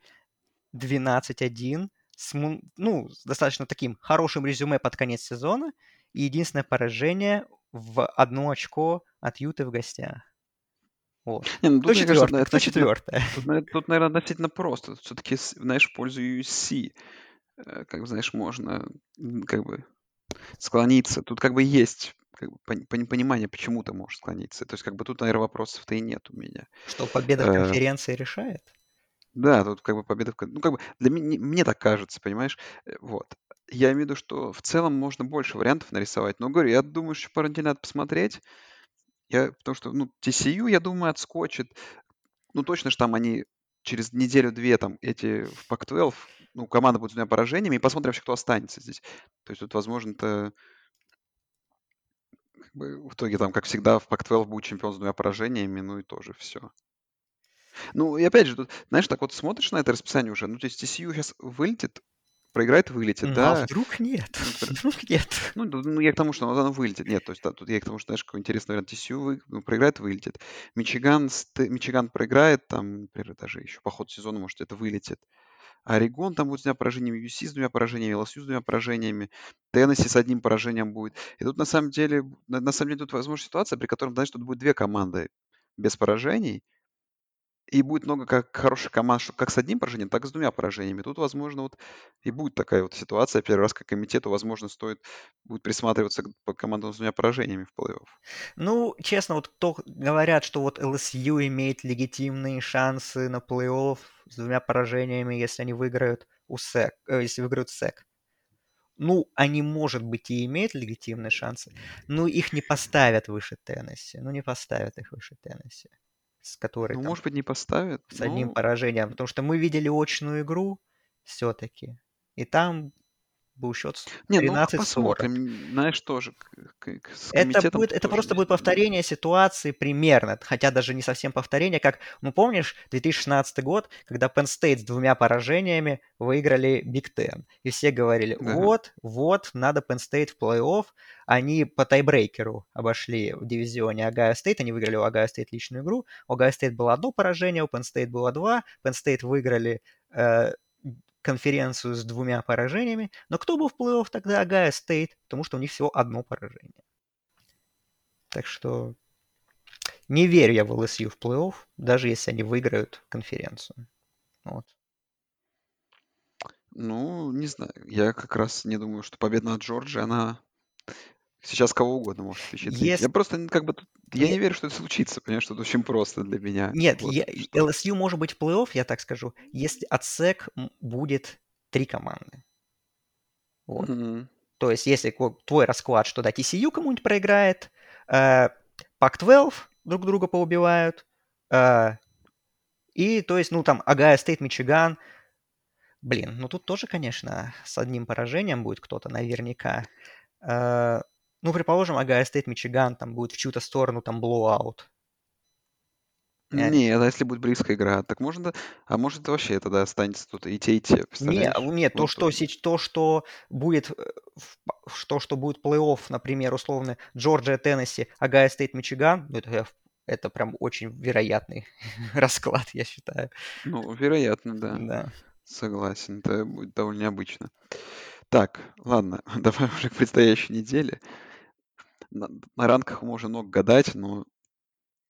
12-1 с ну, достаточно таким хорошим резюме под конец сезона. И единственное поражение в одно очко от Юты в гостях. Вот. Не, ну, тут, Кто четвертое? Кто четвертое?
Тут, тут, наверное, относительно просто. Все-таки, знаешь, в пользу USC, э, как бы, знаешь, можно как бы склониться. Тут как бы есть как бы, понимание, почему ты можешь склониться. То есть, как бы тут, наверное, вопросов-то и нет у меня.
Что победа в э, конференции решает?
Да, тут как бы победа в Ну, как бы для меня, мне так кажется, понимаешь? Э, вот. Я имею в виду, что в целом можно больше вариантов нарисовать. Но, говорю, я думаю, что пару недель надо посмотреть. Я, потому что, ну, TCU, я думаю, отскочит. Ну, точно же там они через неделю-две там эти в Pac-12, ну, команда будет с двумя поражениями, и посмотрим вообще, кто останется здесь. То есть тут, возможно, это как бы, в итоге там, как всегда, в Pac-12 будет чемпион с двумя поражениями, ну и тоже все. Ну, и опять же, тут, знаешь, так вот смотришь на это расписание уже, ну, то есть TCU сейчас вылетит, проиграет, вылетит,
Ну, а да. вдруг нет?
Ну, <laughs>
Вдруг нет?
Ну, ну, я к тому, что оно вылетит. Нет, то есть да, тут я к тому, что, знаешь, какой интересный вариант. TCU вы, ну, проиграет, вылетит. Мичиган, Мичиган проиграет, там, например, даже еще по ходу сезона, может, это вылетит. Орегон там будет с двумя поражениями, UC с двумя поражениями, LSU с двумя поражениями, Теннесси с одним поражением будет. И тут на самом деле, на, на самом деле тут возможна ситуация, при которой, знаешь, тут будет две команды без поражений, и будет много как хороших команд, как с одним поражением, так и с двумя поражениями. Тут, возможно, вот и будет такая вот ситуация. Первый раз как комитету, возможно, стоит будет присматриваться к командам с двумя поражениями в плей-офф.
Ну, честно, вот кто говорят, что вот LSU имеет легитимные шансы на плей-офф с двумя поражениями, если они выиграют у SEC, э, если выиграют SEC. Ну, они, может быть, и имеют легитимные шансы, но их не поставят выше Теннесси. Ну, не поставят их выше Теннесси с которой
Ну,
там
может быть, не поставят.
с одним Ну, поражением, потому что мы видели очную игру все-таки, и там был счет
Не, ну 13-40. посмотрим. Знаешь, тоже с
Это будет, это просто будет повторение ситуации примерно, хотя даже не совсем повторение, как, ну помнишь, 2016 год, когда Penn State с двумя поражениями выиграли Big Ten, и все говорили, вот, вот, надо Penn State в плей-офф, они по тайбрейкеру обошли в дивизионе Огайо Стейт, они выиграли у Огайо Стейт личную игру, у Огайо Стейт было одно поражение, у Penn State было два, Penn State выиграли э, конференцию с двумя поражениями, но кто был в плей-офф тогда? Огайо Стейт, потому что у них всего одно поражение. Так что не верю я в ЛСЮ в плей-офф, даже если они выиграют конференцию. Вот.
Ну, не знаю. Я как раз не думаю, что победа над Джорджией, она Сейчас кого угодно может впечатлить. Если... Я просто как бы я не верю, что это случится, понимаешь, что это очень просто для меня.
Нет, вот, я, что... LSU может быть в плей-офф, я так скажу, если от SEC будет три команды. Вот. Mm-hmm. То есть, если твой расклад, что да, TCU кому-нибудь проиграет, э, Pac-12 друг друга поубивают, э, и, то есть, ну, там, Огайо Стейт, Мичиган, блин, ну, тут тоже, конечно, с одним поражением будет кто-то наверняка. Э, ну, предположим, Огайо Стейт, Мичиган, там будет в чью-то сторону там
blowout. Нет, а если будет близкая игра, так можно, а может вообще тогда останется тут и те, и те,
нет, то,
Вот,
что, сеч- то, что будет, э, па- что, что будет плей-офф, например, условно, Джорджия, Теннесси, Огайо Стейт, Мичиган, ну, это, это прям очень вероятный <laughs> расклад, я считаю.
ну, вероятно, да,
Да.
согласен, это будет довольно необычно. Так, ладно, <laughs> давай уже к предстоящей неделе. На, на ранках можно много гадать, но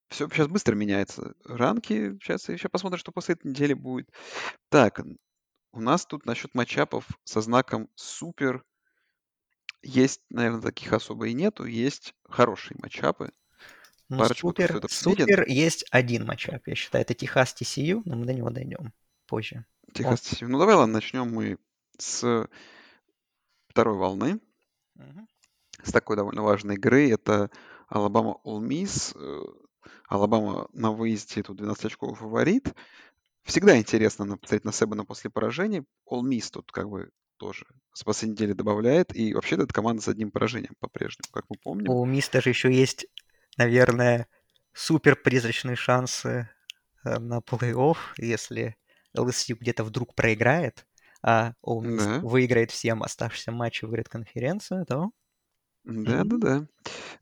все сейчас быстро меняется. Ранки, сейчас еще посмотрим, что после этой недели будет. Так, у нас тут насчет матчапов со знаком супер. Есть, наверное, таких особо и нету. Есть хорошие матчапы.
Ну,
Парочку
супер, супер есть один матчап, я считаю, это Техас TCU, но мы до него дойдем позже.
Техас TCU. Ну, давай, ладно, начнем мы с второй волны,
Мгм.
С такой довольно важной игры. Это Алабама All Miss. Э, Алабама на выезде тут 12 очковый фаворит. Всегда интересно посмотреть на Себана после поражений. All Miss тут как бы тоже с последней недели добавляет. И вообще это команда с одним поражением по-прежнему, как мы помним.
у Миста же еще есть, наверное, супер призрачные шансы э, на плей-офф, если LSU где-то вдруг проиграет, а Ole Miss
Да,
выиграет всем оставшиеся матчи, выиграет конференцию, то
да,
м,
да, да.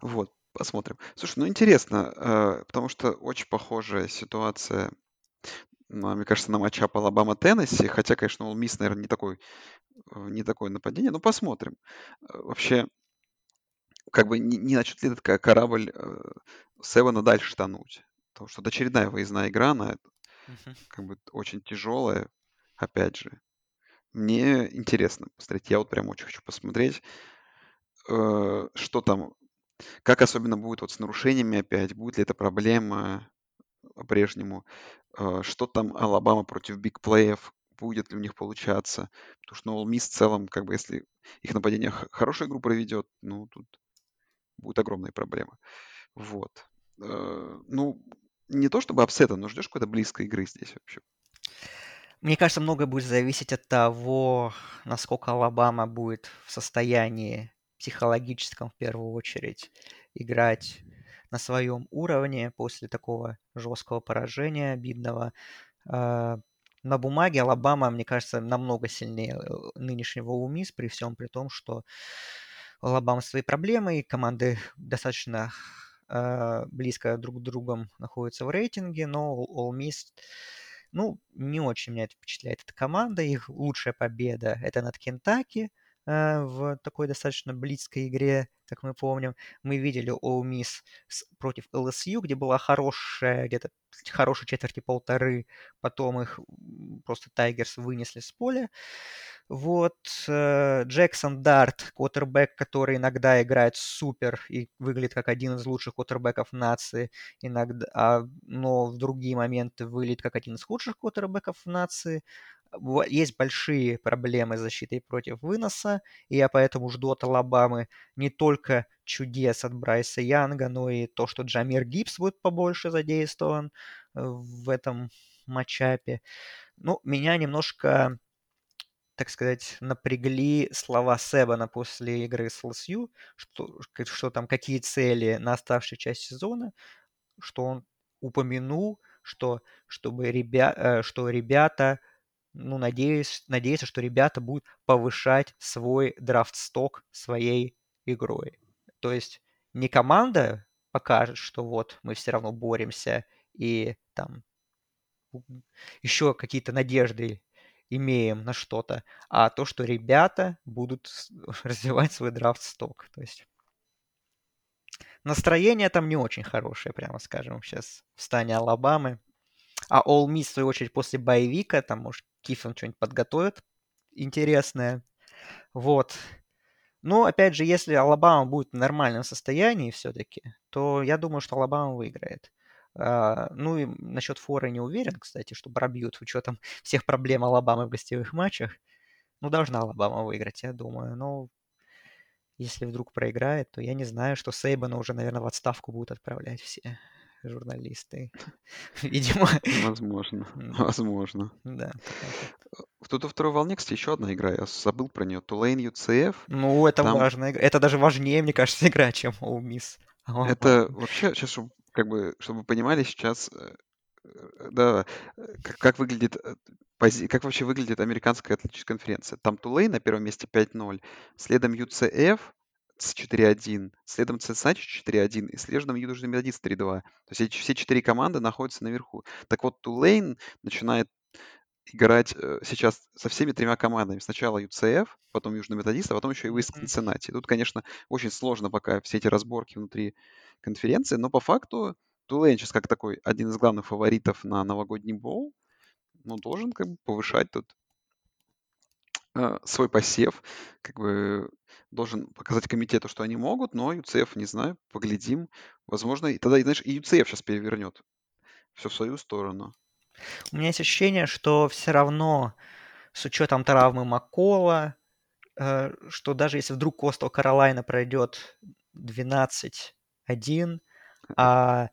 Вот, посмотрим. Слушай, ну интересно, э, потому что очень похожая ситуация, ну, мне кажется, на матчап Алабама-Теннесси, хотя, конечно, Ole Miss, наверное, не такой, э, не такое нападение, но посмотрим. Э, Вообще, как бы не, не начнет ли этот ка- корабль э, Севена дальше тонуть? Потому что это очередная выездная игра, она
мгм.
как бы очень тяжелая, опять же. Мне интересно посмотреть, я вот прям очень хочу посмотреть, э, что там, как особенно будет вот с нарушениями опять, будет ли это проблема по-прежнему, э, что там Алабама против бигплеев, будет ли у них получаться, потому что ну, Ole Miss в целом, как бы если их нападение х- хорошую игру проведет, ну, тут будут огромные проблемы. Вот. Э, Ну, не то чтобы upset а, но ждешь какой-то близкой игры здесь вообще.
Мне кажется, многое будет зависеть от того, насколько Алабама будет в состоянии психологическом, в первую очередь, играть на своем уровне после такого жесткого поражения, обидного. А, На бумаге Алабама, мне кажется, намного сильнее э, нынешнего Умис, при всем при том, что у Алабамы свои проблемы, и команды достаточно а, близко друг к другу находятся в рейтинге, но All ну, не очень меня это впечатляет эта команда. Их лучшая победа– это над Кентаки э, в такой достаточно близкой игре, как мы помним. Мы видели Ole Miss с- против LSU, где была хорошая, где-то хорошей четверти полторы, потом их просто Тайгерс вынесли с поля. Вот э, Джексон Дарт, квотербек, который иногда играет супер и выглядит как один из лучших квотербеков нации, иногда, а, но в другие моменты выглядит как один из худших квотербеков нации. Есть большие проблемы с защитой против выноса, и я поэтому жду от Алабамы не только чудес от Брайса Янга, но и то, что Джамир Гибс будет побольше задействован э, в этом матчапе. Ну, меня немножко так сказать, напрягли слова Себана после игры с ЛСЮ, что, что там какие цели на оставшую часть сезона, что он упомянул, что, чтобы ребя, э, что ребята, ну, надеюсь, надеются, что ребята будут повышать свой драфт-сток своей игрой. То есть не команда покажет, что вот мы все равно боремся и там еще какие-то надежды имеем на что-то, а то, что ребята будут <laughs> развивать свой драфт-сток. То есть настроение там не очень хорошее, прямо скажем, сейчас в стане Алабамы. А Ole Miss, в свою очередь, после bye week а, там, может, Киффин что-нибудь подготовит интересное. Вот. Но, опять же, если Алабама будет в нормальном состоянии все-таки, то я думаю, что Алабама выиграет. А, ну и насчет фора не уверен, кстати, что пробьют с учетом <laughs> всех проблем Алабамы в гостевых матчах. Ну, должна Алабама выиграть, я думаю. Но если вдруг проиграет, то я не знаю, что Сейбана уже, наверное, в отставку будут отправлять все журналисты. <laughs> <laughs> Видимо.
Возможно, возможно.
Да.
Кто-то во второй волне, кстати, еще одна игра, я забыл про нее. Tulane UCF.
Ну, это там... важная игра. Это даже важнее, мне кажется, <laughs> игра, чем Ole Miss.
Это вообще, сейчас, чтобы, как бы, чтобы вы понимали, сейчас, э, э, да, как, как выглядит как вообще выглядит американская атлетическая конференция? Там Тулей на первом месте 5-0, следом UCF с 4-1, следом Cincinnati 4-1 и следом Южный Методист 3-2. То есть эти все четыре команды находятся наверху. Так вот, Тулейн начинает играть э, сейчас со всеми тремя командами. Сначала UCF, потом Южный Методист, а потом еще и Уист Cincinnati. Тут, конечно, очень сложно пока все эти разборки внутри конференции, но по факту Тулейн сейчас как такой один из главных фаворитов на новогодний боул ну, должен как бы повышать тут э, свой посев, как бы должен показать комитету, что они могут, но ЮЦФ, не знаю, поглядим. Возможно, и тогда, знаешь, и ЮЦФ сейчас перевернет все в свою сторону.
У меня есть ощущение, что все равно с учетом травмы Макола, э, что даже если вдруг Костел Каролайна пройдет 12-1, а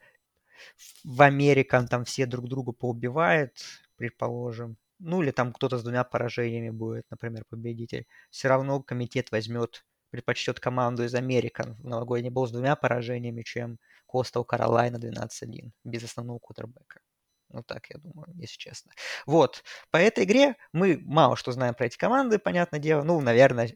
в Американ там все друг друга поубивают, предположим, ну или там кто-то с двумя поражениями будет, например, победитель, все равно комитет возьмет, предпочтет команду из Американ в новогодний бол с двумя поражениями, чем Костел Каролайна 12-1 без основного кутербека. Ну так, я думаю, если честно. Вот, по этой игре мы мало что знаем про эти команды, понятное дело. Ну, наверное,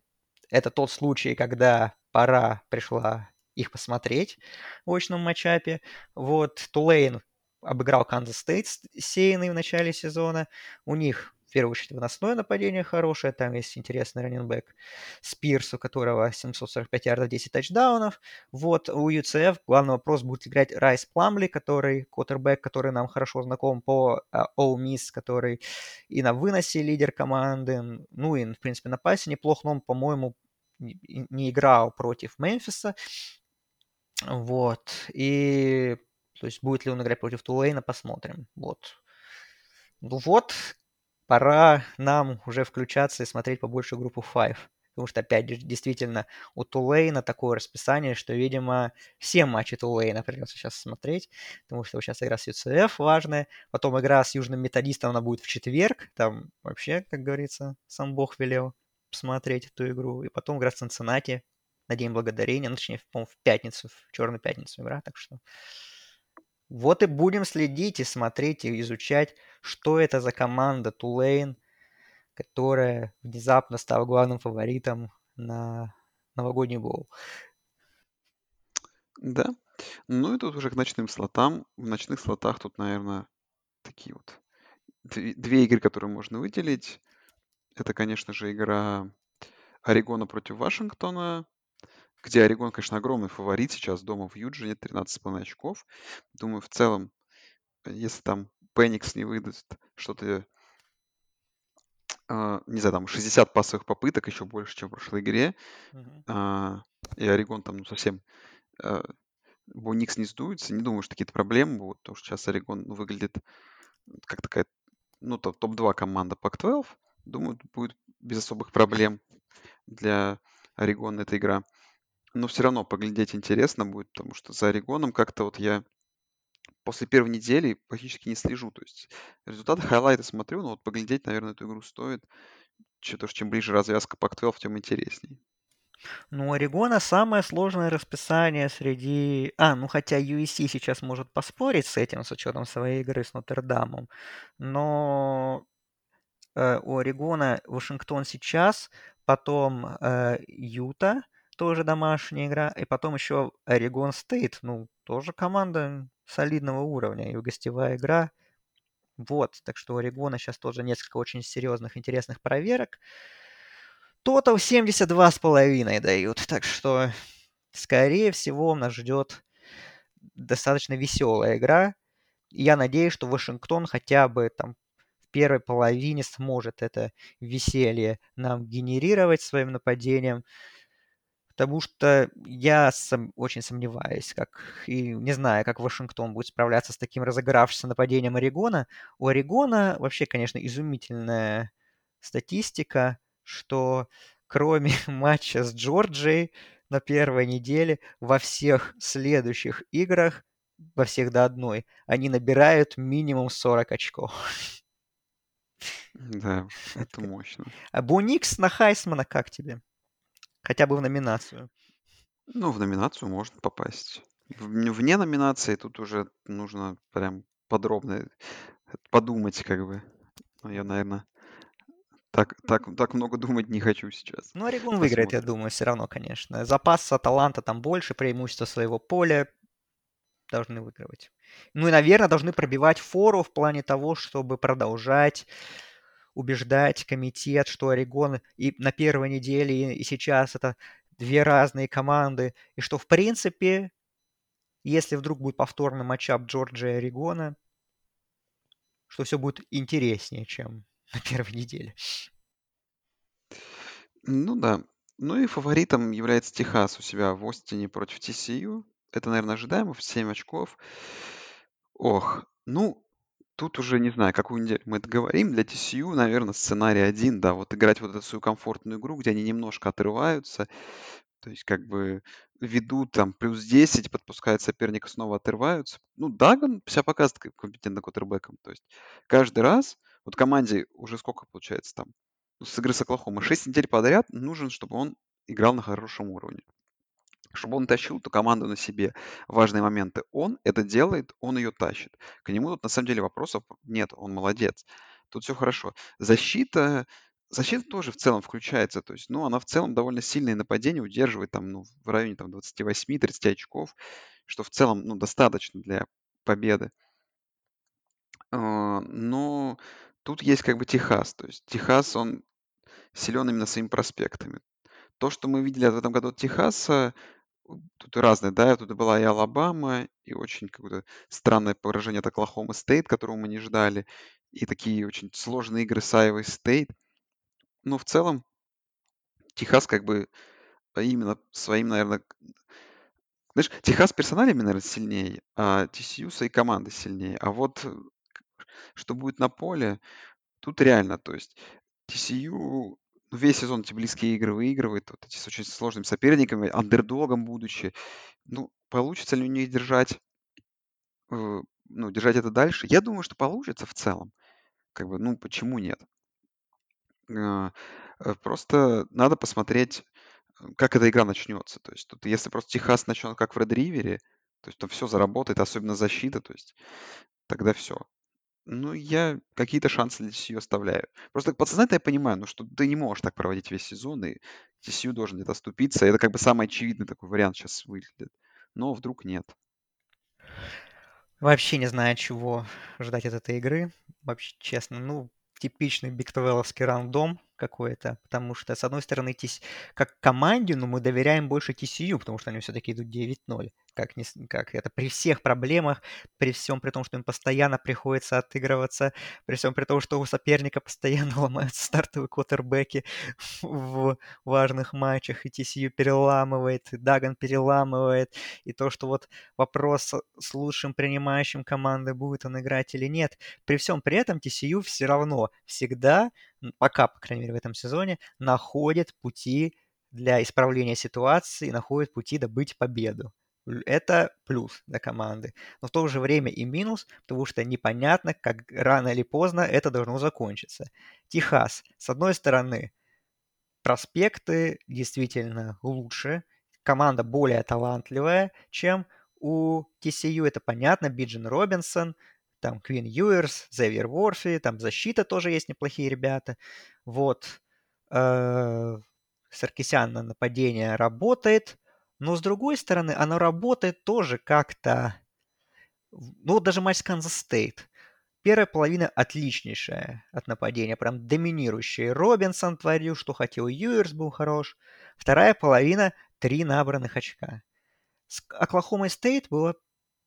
это тот случай, когда пора пришла их посмотреть в очном матчапе. Вот, Тулейн обыграл Канзас Стейт сеяный в начале сезона. У них в первую очередь выносное нападение хорошее, там есть интересный running back Спирс, у которого 745 ярдов, 10 тачдаунов. Вот у UCF главный вопрос будет играть Райс Пламли, который квотербек, который нам хорошо знаком по Ole Miss, который и на выносе лидер команды, ну и, в принципе, на пасе неплохо, но он, по-моему, не играл против Мемфиса. Вот. И то есть будет ли он играть против Тулейна, посмотрим. Вот. Ну вот, пора нам уже включаться и смотреть побольше группу Five. Потому что, опять же, действительно, у Тулейна такое расписание, что, видимо, все матчи Тулейна придется сейчас смотреть, потому что сейчас игра с UCF важная, потом игра с Южным Методистом, она будет в четверг, там вообще, как говорится, сам Бог велел посмотреть эту игру, и потом игра с Цинциннати на День Благодарения, ну, точнее, по-моему, в пятницу, в Черную пятницу игра, так что вот и будем следить и смотреть и изучать, что это за команда Тулейн, которая внезапно стала главным фаворитом на новогодний боул.
Да. Ну и тут уже к ночным слотам. В ночных слотах тут, наверное, такие вот две игры, которые можно выделить. Это, конечно же, игра Орегона против Вашингтона где Орегон, конечно, огромный фаворит сейчас дома в Юджине, 13,5 очков. Думаю, в целом, если там Пеникс не выдаст что-то, э, не знаю, там 60 пасовых попыток, еще больше, чем в прошлой игре, э, и Орегон там ну, совсем э, Буникс не сдуется, не думаю, что какие-то проблемы будут, потому что сейчас Орегон ну, выглядит как такая, ну, топ-2 команда Пак-12. Думаю, будет без особых проблем для Орегона эта игра. Но все равно поглядеть интересно будет, потому что за Орегоном как-то вот я после первой недели практически не слежу. То есть результаты хайлайты смотрю, но вот поглядеть, наверное, эту игру стоит. Что-то, чем ближе развязка Pac-12, тем интересней.
Ну, Орегона самое сложное расписание среди... А, ну хотя USC сейчас может поспорить с этим, с учетом своей игры с Нотр-Дамом. Но э, у Орегона Вашингтон сейчас, потом э, Юта, тоже домашняя игра. И потом еще Орегон Стейт, ну, тоже команда солидного уровня. И гостевая игра. Вот, так что у Орегона сейчас тоже несколько очень серьезных, интересных проверок. Тотал 72,5 дают, так что, скорее всего, нас ждет достаточно веселая игра. Я надеюсь, что Вашингтон хотя бы там в первой половине сможет это веселье нам генерировать своим нападением потому что я сам, очень сомневаюсь, как и не знаю, как Вашингтон будет справляться с таким разыгравшимся нападением Орегона. У Орегона вообще, конечно, изумительная статистика, что кроме <laughs> матча с Джорджией на первой неделе, во всех следующих играх, во всех до одной, они набирают минимум 40 очков.
Да, <laughs> это мощно.
А Буникс на Хайсмана как тебе? Хотя бы в номинацию.
Ну, в номинацию можно попасть. Вне номинации тут уже нужно прям подробно подумать, как бы. Ну, я, наверное, так, так, так много думать не хочу сейчас.
Ну, Орегон выиграет, я думаю, все равно, конечно. Запаса таланта там больше, преимущество своего поля должны выигрывать. Ну и, наверное, должны пробивать фору в плане того, чтобы продолжать убеждать комитет, что Орегон и на первой неделе, и сейчас это две разные команды, и что, в принципе, если вдруг будет повторный матчап Джорджия и Орегона, что все будет интереснее, чем <laughs> на первой неделе.
Ну да. Ну и фаворитом является Техас у себя в Остине против TCU. Это, наверное, ожидаемо, в 7 очков. Ох, ну, тут уже не знаю, какую неделю мы это говорим. Для TCU, наверное, сценарий один, да, вот играть вот эту свою комфортную игру, где они немножко отрываются, то есть как бы ведут там плюс 10, подпускают соперника, снова отрываются. Ну, Даган себя показывает как компетентным квотербеком. То есть каждый раз, вот команде уже сколько получается там, ну, с игры с Оклахомой, 6 недель подряд нужен, чтобы он играл на хорошем уровне чтобы он тащил эту команду на себе. Важные моменты. Он это делает, он ее тащит. К нему тут на самом деле вопросов нет, он молодец. Тут все хорошо. Защита, защита тоже в целом включается. То есть, ну, она в целом довольно сильное нападение удерживает там, ну, в районе там 28-30 очков, что в целом, ну, достаточно для победы. А, но тут есть как бы Техас. То есть Техас, он силен именно своими проспектами. То, что мы видели в этом году от Техаса, тут разные, да, тут была и Алабама, и очень какое-то странное поражение от Оклахома Стейт, которого мы не ждали, и такие очень сложные игры с Айвой Стейт. Но в целом Техас как бы именно своим, наверное... Знаешь, Техас персоналями, наверное, сильнее, а TCU своей команды сильнее. А вот что будет на поле, тут реально, то есть TCU весь сезон эти близкие игры выигрывает, вот эти с очень сложными соперниками, андердогом будучи. Ну, получится ли у них держать, э, ну, держать это дальше? Я думаю, что получится в целом. Как бы, ну, почему нет? А, э, просто надо посмотреть, как эта игра начнется. То есть тут, если просто Техас начнет как в Red River, то есть там все заработает, особенно защита, то есть тогда все. Ну, я какие-то шансы для TCU оставляю. Просто подсознательно я понимаю, ну, что ты не можешь так проводить весь сезон, и TCU должен где-то оступиться. Это как бы самый очевидный такой вариант сейчас выглядит. Но вдруг нет.
Вообще не знаю, чего ждать от этой игры. Вообще, честно, ну, типичный бигтвелловский рандом какой-то, потому что, с одной стороны, как команде, ну, мы доверяем больше TCU, потому что они все-таки идут 9-0 как, не, как это, при всех проблемах, при всем при том, что им постоянно приходится отыгрываться, при всем при том, что у соперника постоянно <laughs> ломаются стартовые квотербеки <laughs> в важных матчах, и TCU переламывает, и Даган переламывает, и то, что вот вопрос с лучшим принимающим команды, будет он играть или нет, при всем при этом TCU все равно всегда, пока, по крайней мере, в этом сезоне, находит пути для исправления ситуации, находит пути добыть победу. Это плюс для команды. Но в то же время и минус, потому что непонятно, как рано или поздно это должно закончиться. Техас. С одной стороны, проспекты действительно лучше, команда более талантливая, чем у TCU, это понятно, Биджан Робинсон, там Квин Юерс, Зевьер Ворфи, там защита тоже есть неплохие ребята. Вот. Э, Саркисян на нападение работает, но с другой стороны, оно работает тоже как-то... Ну вот даже матч с Канзас Стейт. Первая половина отличнейшая от нападения, прям доминирующая. Робинсон творил, что хотел, Юерс был хорош. Вторая половина – три набранных очка. С Оклахомой Стейт было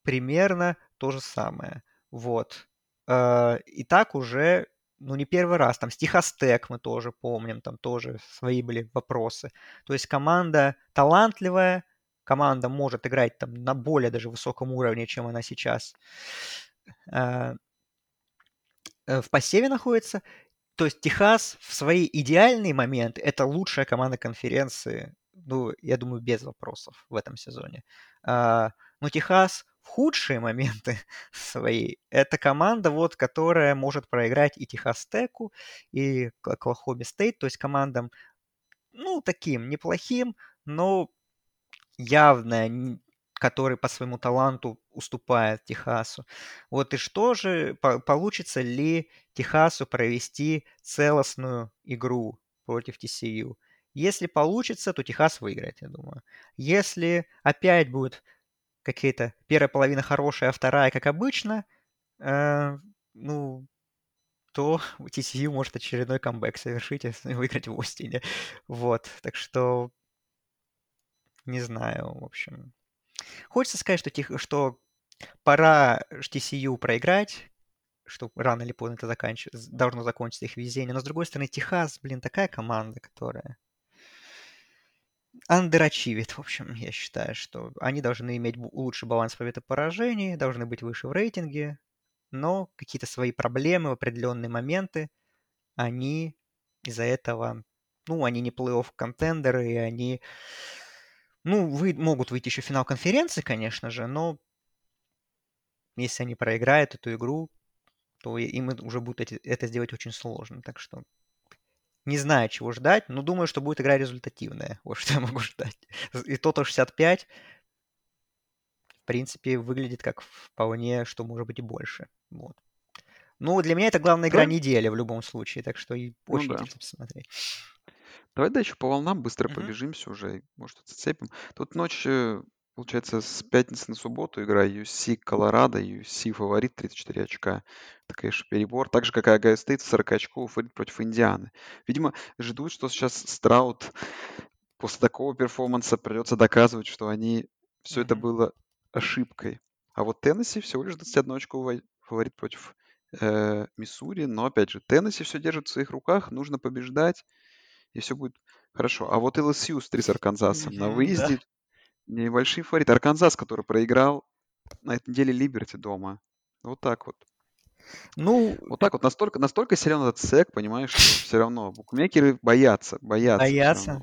примерно то же самое. Вот. Э, и так уже ну, не первый раз. Там Стихостек мы тоже помним, там тоже свои были вопросы. То есть команда талантливая, команда может играть там на более даже высоком уровне, чем она сейчас э, э, в посеве находится. То есть Техас в свои идеальные моменты это лучшая команда конференции, ну, я думаю, без вопросов в этом сезоне. А, но Техас в худшие моменты <laughs> свои, это команда, вот, которая может проиграть и Техас Теку, и Оклахоме Стейт, то есть командам, ну, таким неплохим, но явно который по своему таланту уступает Техасу. Вот и что же, получится ли Техасу провести целостную игру против TCU? Если получится, то Техас выиграет, я думаю. Если опять будет какие-то первая половина хорошая, а вторая, как обычно, э, ну, то <laughs> TCU может очередной камбэк совершить и выиграть в Остине. Вот, так что не знаю, в общем. Хочется сказать, что, тих, что пора TCU проиграть, что рано или поздно это заканч... должно закончиться их везение. Но, с другой стороны, Техас, блин, такая команда, которая андерачивит, в общем, я считаю, что они должны иметь лучший баланс побед поражений, должны быть выше в рейтинге, но какие-то свои проблемы в определенные моменты, они из-за этого, ну, они не плей-офф контендеры, и они ну, вы, могут выйти еще в финал конференции, конечно же, но если они проиграют эту игру, то им уже будет это сделать очень сложно. Так что не знаю, чего ждать, но думаю, что будет игра результативная. <laughs> Вот что я могу ждать. И то 65, в принципе, выглядит как вполне, что может быть и больше. Вот. Ну, для меня это главная игра да? недели в любом случае, так что и ну очень ну, да. интересно посмотреть.
Давай дальше по волнам быстро пробежимся уже, может, зацепим. Тут ночь, э, получается, с пятницы на субботу игра USC Колорадо, USC фаворит 34 очка. Это, конечно, перебор. Так же, как и Огайо Стейт, 40 очков против Индианы. Видимо, ждут, что сейчас Страуду после такого перформанса придется доказывать, что они все это было ошибкой. А вот Теннесси всего лишь 21 очко фаворит против э, Миссури. Но, опять же, Теннесси все держит в своих руках, нужно побеждать и все будет хорошо. А вот LSU с 3 с Арканзасом на выезде да. Небольшие фавориты. Арканзас, который проиграл на этой неделе Либерти дома. Вот так вот. Ну, вот так вот настолько, настолько силен этот сек, понимаешь, что все равно букмекеры боятся, боятся.
Боятся.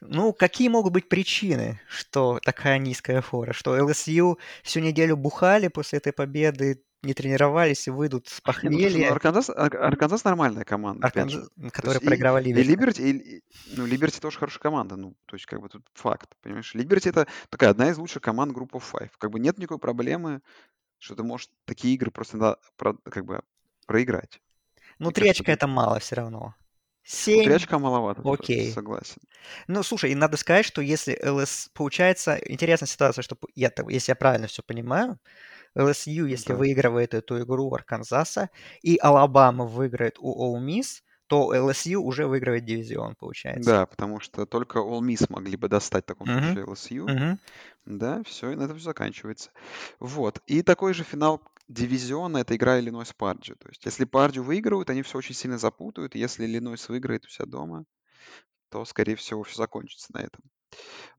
Ну, какие могут быть причины, что такая низкая фора? Что ЛСЮ всю неделю бухали после этой победы, не тренировались и выйдут с похмелья.
Ну, Арканзас, Арканзас нормальная команда.
Арканзас, которая проиграла Ливерти.
И Либерти, и, ну, Либерти тоже хорошая команда. Ну, то есть, как бы тут факт, понимаешь? Либерти это такая одна из лучших команд группы Five. Как бы нет никакой проблемы, что ты можешь такие игры просто на, про, как бы проиграть.
Ну, три очка это мало все равно.
Семь. Три очка маловато. Окей. Согласен.
Ну, слушай, и надо сказать, что если ЛС... Получается, интересная ситуация, что я, если я правильно все понимаю, LSU, если да. выигрывает эту игру у Арканзаса, и Алабама выиграет у Miss, то LSU уже выигрывает дивизион, получается.
Да, потому что только All Miss могли бы достать в таком uh-huh. случае LSU. Uh-huh. Да, все, и на этом все заканчивается. Вот. И такой же финал дивизиона — это игра Иллинойс Пардию. То есть если Пардию выигрывают, они все очень сильно запутают. Если Иллинойс выиграет у себя дома, то, скорее всего, все закончится на этом.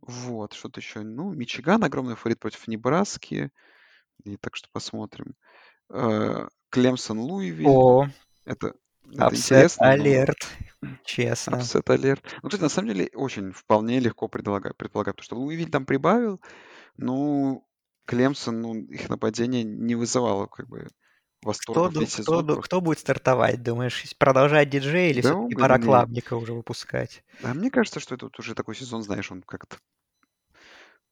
Вот, что-то еще. Ну, Мичиган огромный фаворит против Небраски. И так что посмотрим. Э, Клемсон Луивиль.
О,
Это,
это интересно. алерт, <laughs> честно.
Апсет алерт. Ну, кстати, на самом деле очень вполне легко предполагать, предполагать потому что Луивиль там прибавил, ну, Клемсон, ну, их нападение не вызывало как бы восторга
кто,
весь
кто,
сезон.
Кто, кто будет стартовать, думаешь? Продолжать диджей или да, все-таки пора Клабника уже выпускать?
А мне кажется, что это уже такой сезон, знаешь, он как-то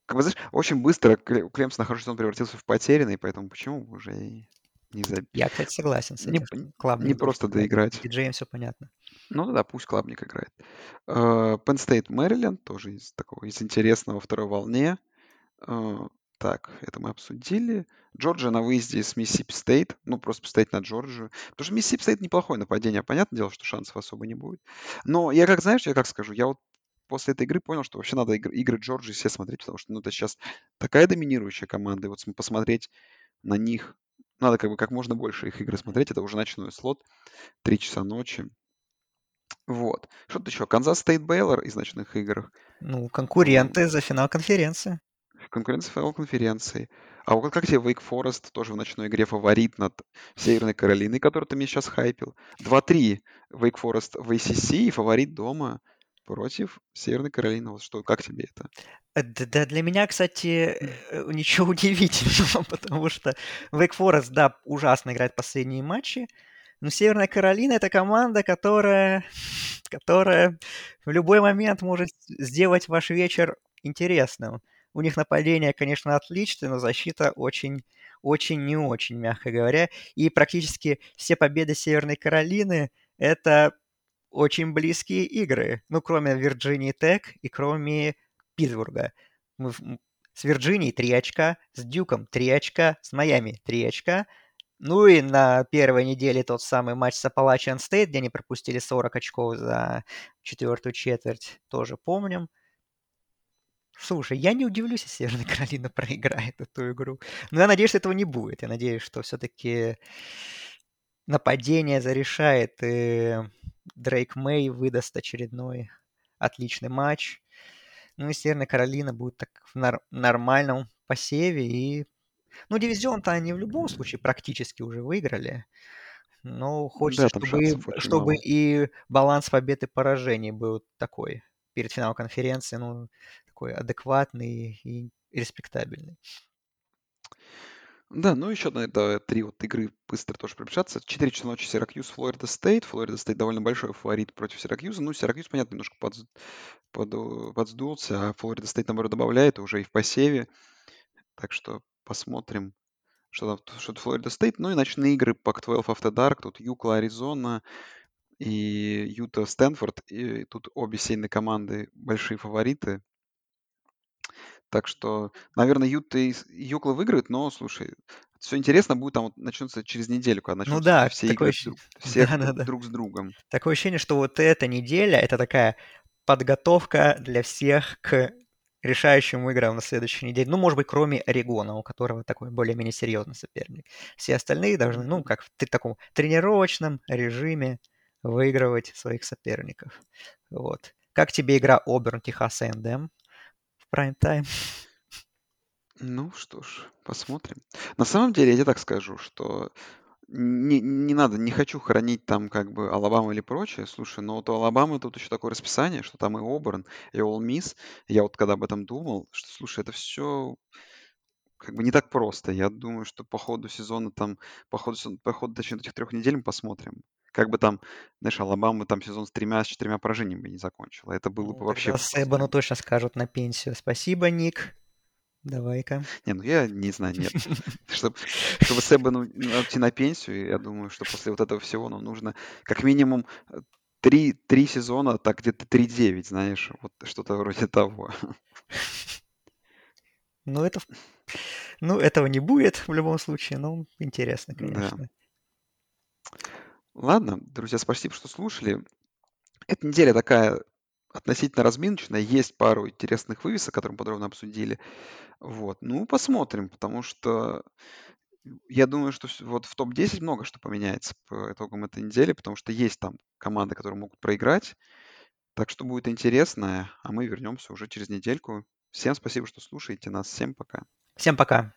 как бы, знаешь, очень быстро у Клемсона хороший сезон превратился в потерянный, поэтому почему уже и не забить?
Я, кстати, согласен с
этим. Не, не просто доиграть.
Диджеем все понятно.
Ну да, пусть Клабник играет. Э, Penn State, Мэриленд, тоже из такого, из интересного второй волне. Э, так, это мы обсудили. Джорджия на выезде с Миссисипи Стейт. Ну, просто поставить на Джорджию. Потому что Миссисипи Стейт неплохое нападение. Понятное дело, что шансов особо не будет. Но я как, знаешь, я как скажу, я вот после этой игры понял, что вообще надо игры, игры Джорджии все смотреть, потому что ну, это сейчас такая доминирующая команда, и вот посмотреть на них, надо как бы как можно больше их игры смотреть, это уже ночной слот, 3 часа ночи. Вот. Что-то еще. Канзас Стейт Бейлор из ночных игр.
Ну, конкуренты за финал конференции.
Конкуренция финал конференции. А вот как тебе Wake Forest тоже в ночной игре фаворит над Северной Каролиной, который ты мне сейчас хайпил? 2-3 Wake Forest в ACC и фаворит дома. Против Северной Каролины. Вот что, как тебе это?
Э, да, для меня, кстати, э, ничего <laughs> удивительного, потому что Wake Forest, да, ужасно играет последние матчи, но Северная Каролина это команда, которая, <laughs> которая в любой момент может сделать ваш вечер интересным. У них нападение, конечно, отличное, но защита очень, очень не очень, мягко говоря. И практически все победы Северной Каролины – это очень близкие игры. Ну, кроме Вирджинии Тек и кроме Питтсбурга. Мы с Вирджинией 3 очка, с Дюком 3 очка, с Майами 3 очка. Ну и на первой неделе тот самый матч с Appalachian State, где они пропустили 40 очков за четвертую четверть, тоже помним. Слушай, я не удивлюсь, если Северная Каролина <laughs> проиграет эту игру. Но я надеюсь, что этого не будет. Я надеюсь, что все-таки нападение зарешает, и Дрейк Мэй выдаст очередной отличный матч. Ну и Северная Каролина будет так в нар- нормальном посеве. И... Ну, дивизион-то они в любом случае практически уже выиграли. Но хочется, да, чтобы, чтобы и баланс побед и поражений был такой перед финалом конференции, ну, такой адекватный и респектабельный.
Да, ну еще на это три вот игры быстро тоже пробежаться. 4 часа ночи Сиракьюз, Флорида Стейт. Флорида Стейт довольно большой фаворит против Сиракьюза. Ну, Сиракьюз, понятно, немножко под, под, подсдулся, а Флорида Стейт, наоборот, добавляет уже и в посеве. Так что посмотрим, что там что Флорида Стейт. Ну и ночные игры Pac-12 After Dark. Тут UCLA, Аризона и Юта, Стэнфорд. И тут обе сильные команды большие фавориты. Так что, наверное, Юта и Юкла выиграют, но, слушай, все интересно будет там вот начнется через неделю, когда
Ну
начнутся
да,
все игры
ощущение,
друг, <laughs> всех
да, да, да.
друг с другом.
Такое ощущение, что вот эта неделя это такая подготовка для всех к решающим играм на следующей неделе. Ну, может быть, кроме Орегона, у которого такой более-менее серьезный соперник. Все остальные должны, ну, как в таком тренировочном режиме выигрывать своих соперников. Вот. Как тебе игра Оберн Техас в прайм-тайм?
Ну что ж, посмотрим. На самом деле, я тебе так скажу, что не, не надо, не хочу хранить там как бы Алабаму или прочее. Слушай, но вот у Алабамы тут еще такое расписание, что там и Оберн, и Ол Мисс. Я вот когда об этом думал, что, слушай, это все как бы не так просто. Я думаю, что по ходу сезона там, по ходу, по ходу точнее, этих трех недель мы посмотрим. Как бы там, знаешь, Алабама там сезон с тремя, с четырьмя поражениями не закончила. Это было бы
Ну,
вообще
тогда
просто...
Себану точно скажут на пенсию. Спасибо, Ник. Давай-ка.
Не, ну я не знаю, нет. <laughs> <laughs> Чтобы, чтобы Себану уйти на пенсию, я думаю, что после вот этого всего нам нужно как минимум э, три, три сезона, так где-то 3-9, знаешь, вот что-то вроде того. <laughs>
Ну, это... Ну, этого не будет в любом случае, но интересно,
Да. Ладно, друзья, спасибо, что слушали. Эта неделя такая относительно разминочная. Есть пару интересных вывесок, которые мы подробно обсудили. Вот. Ну, посмотрим, потому что я думаю, что вот в топ-10 много что поменяется по итогам этой недели, потому что есть там команды, которые могут проиграть. Так что будет интересно, а мы вернемся уже через недельку. Всем спасибо, что слушаете нас. Всем пока.
Всем пока.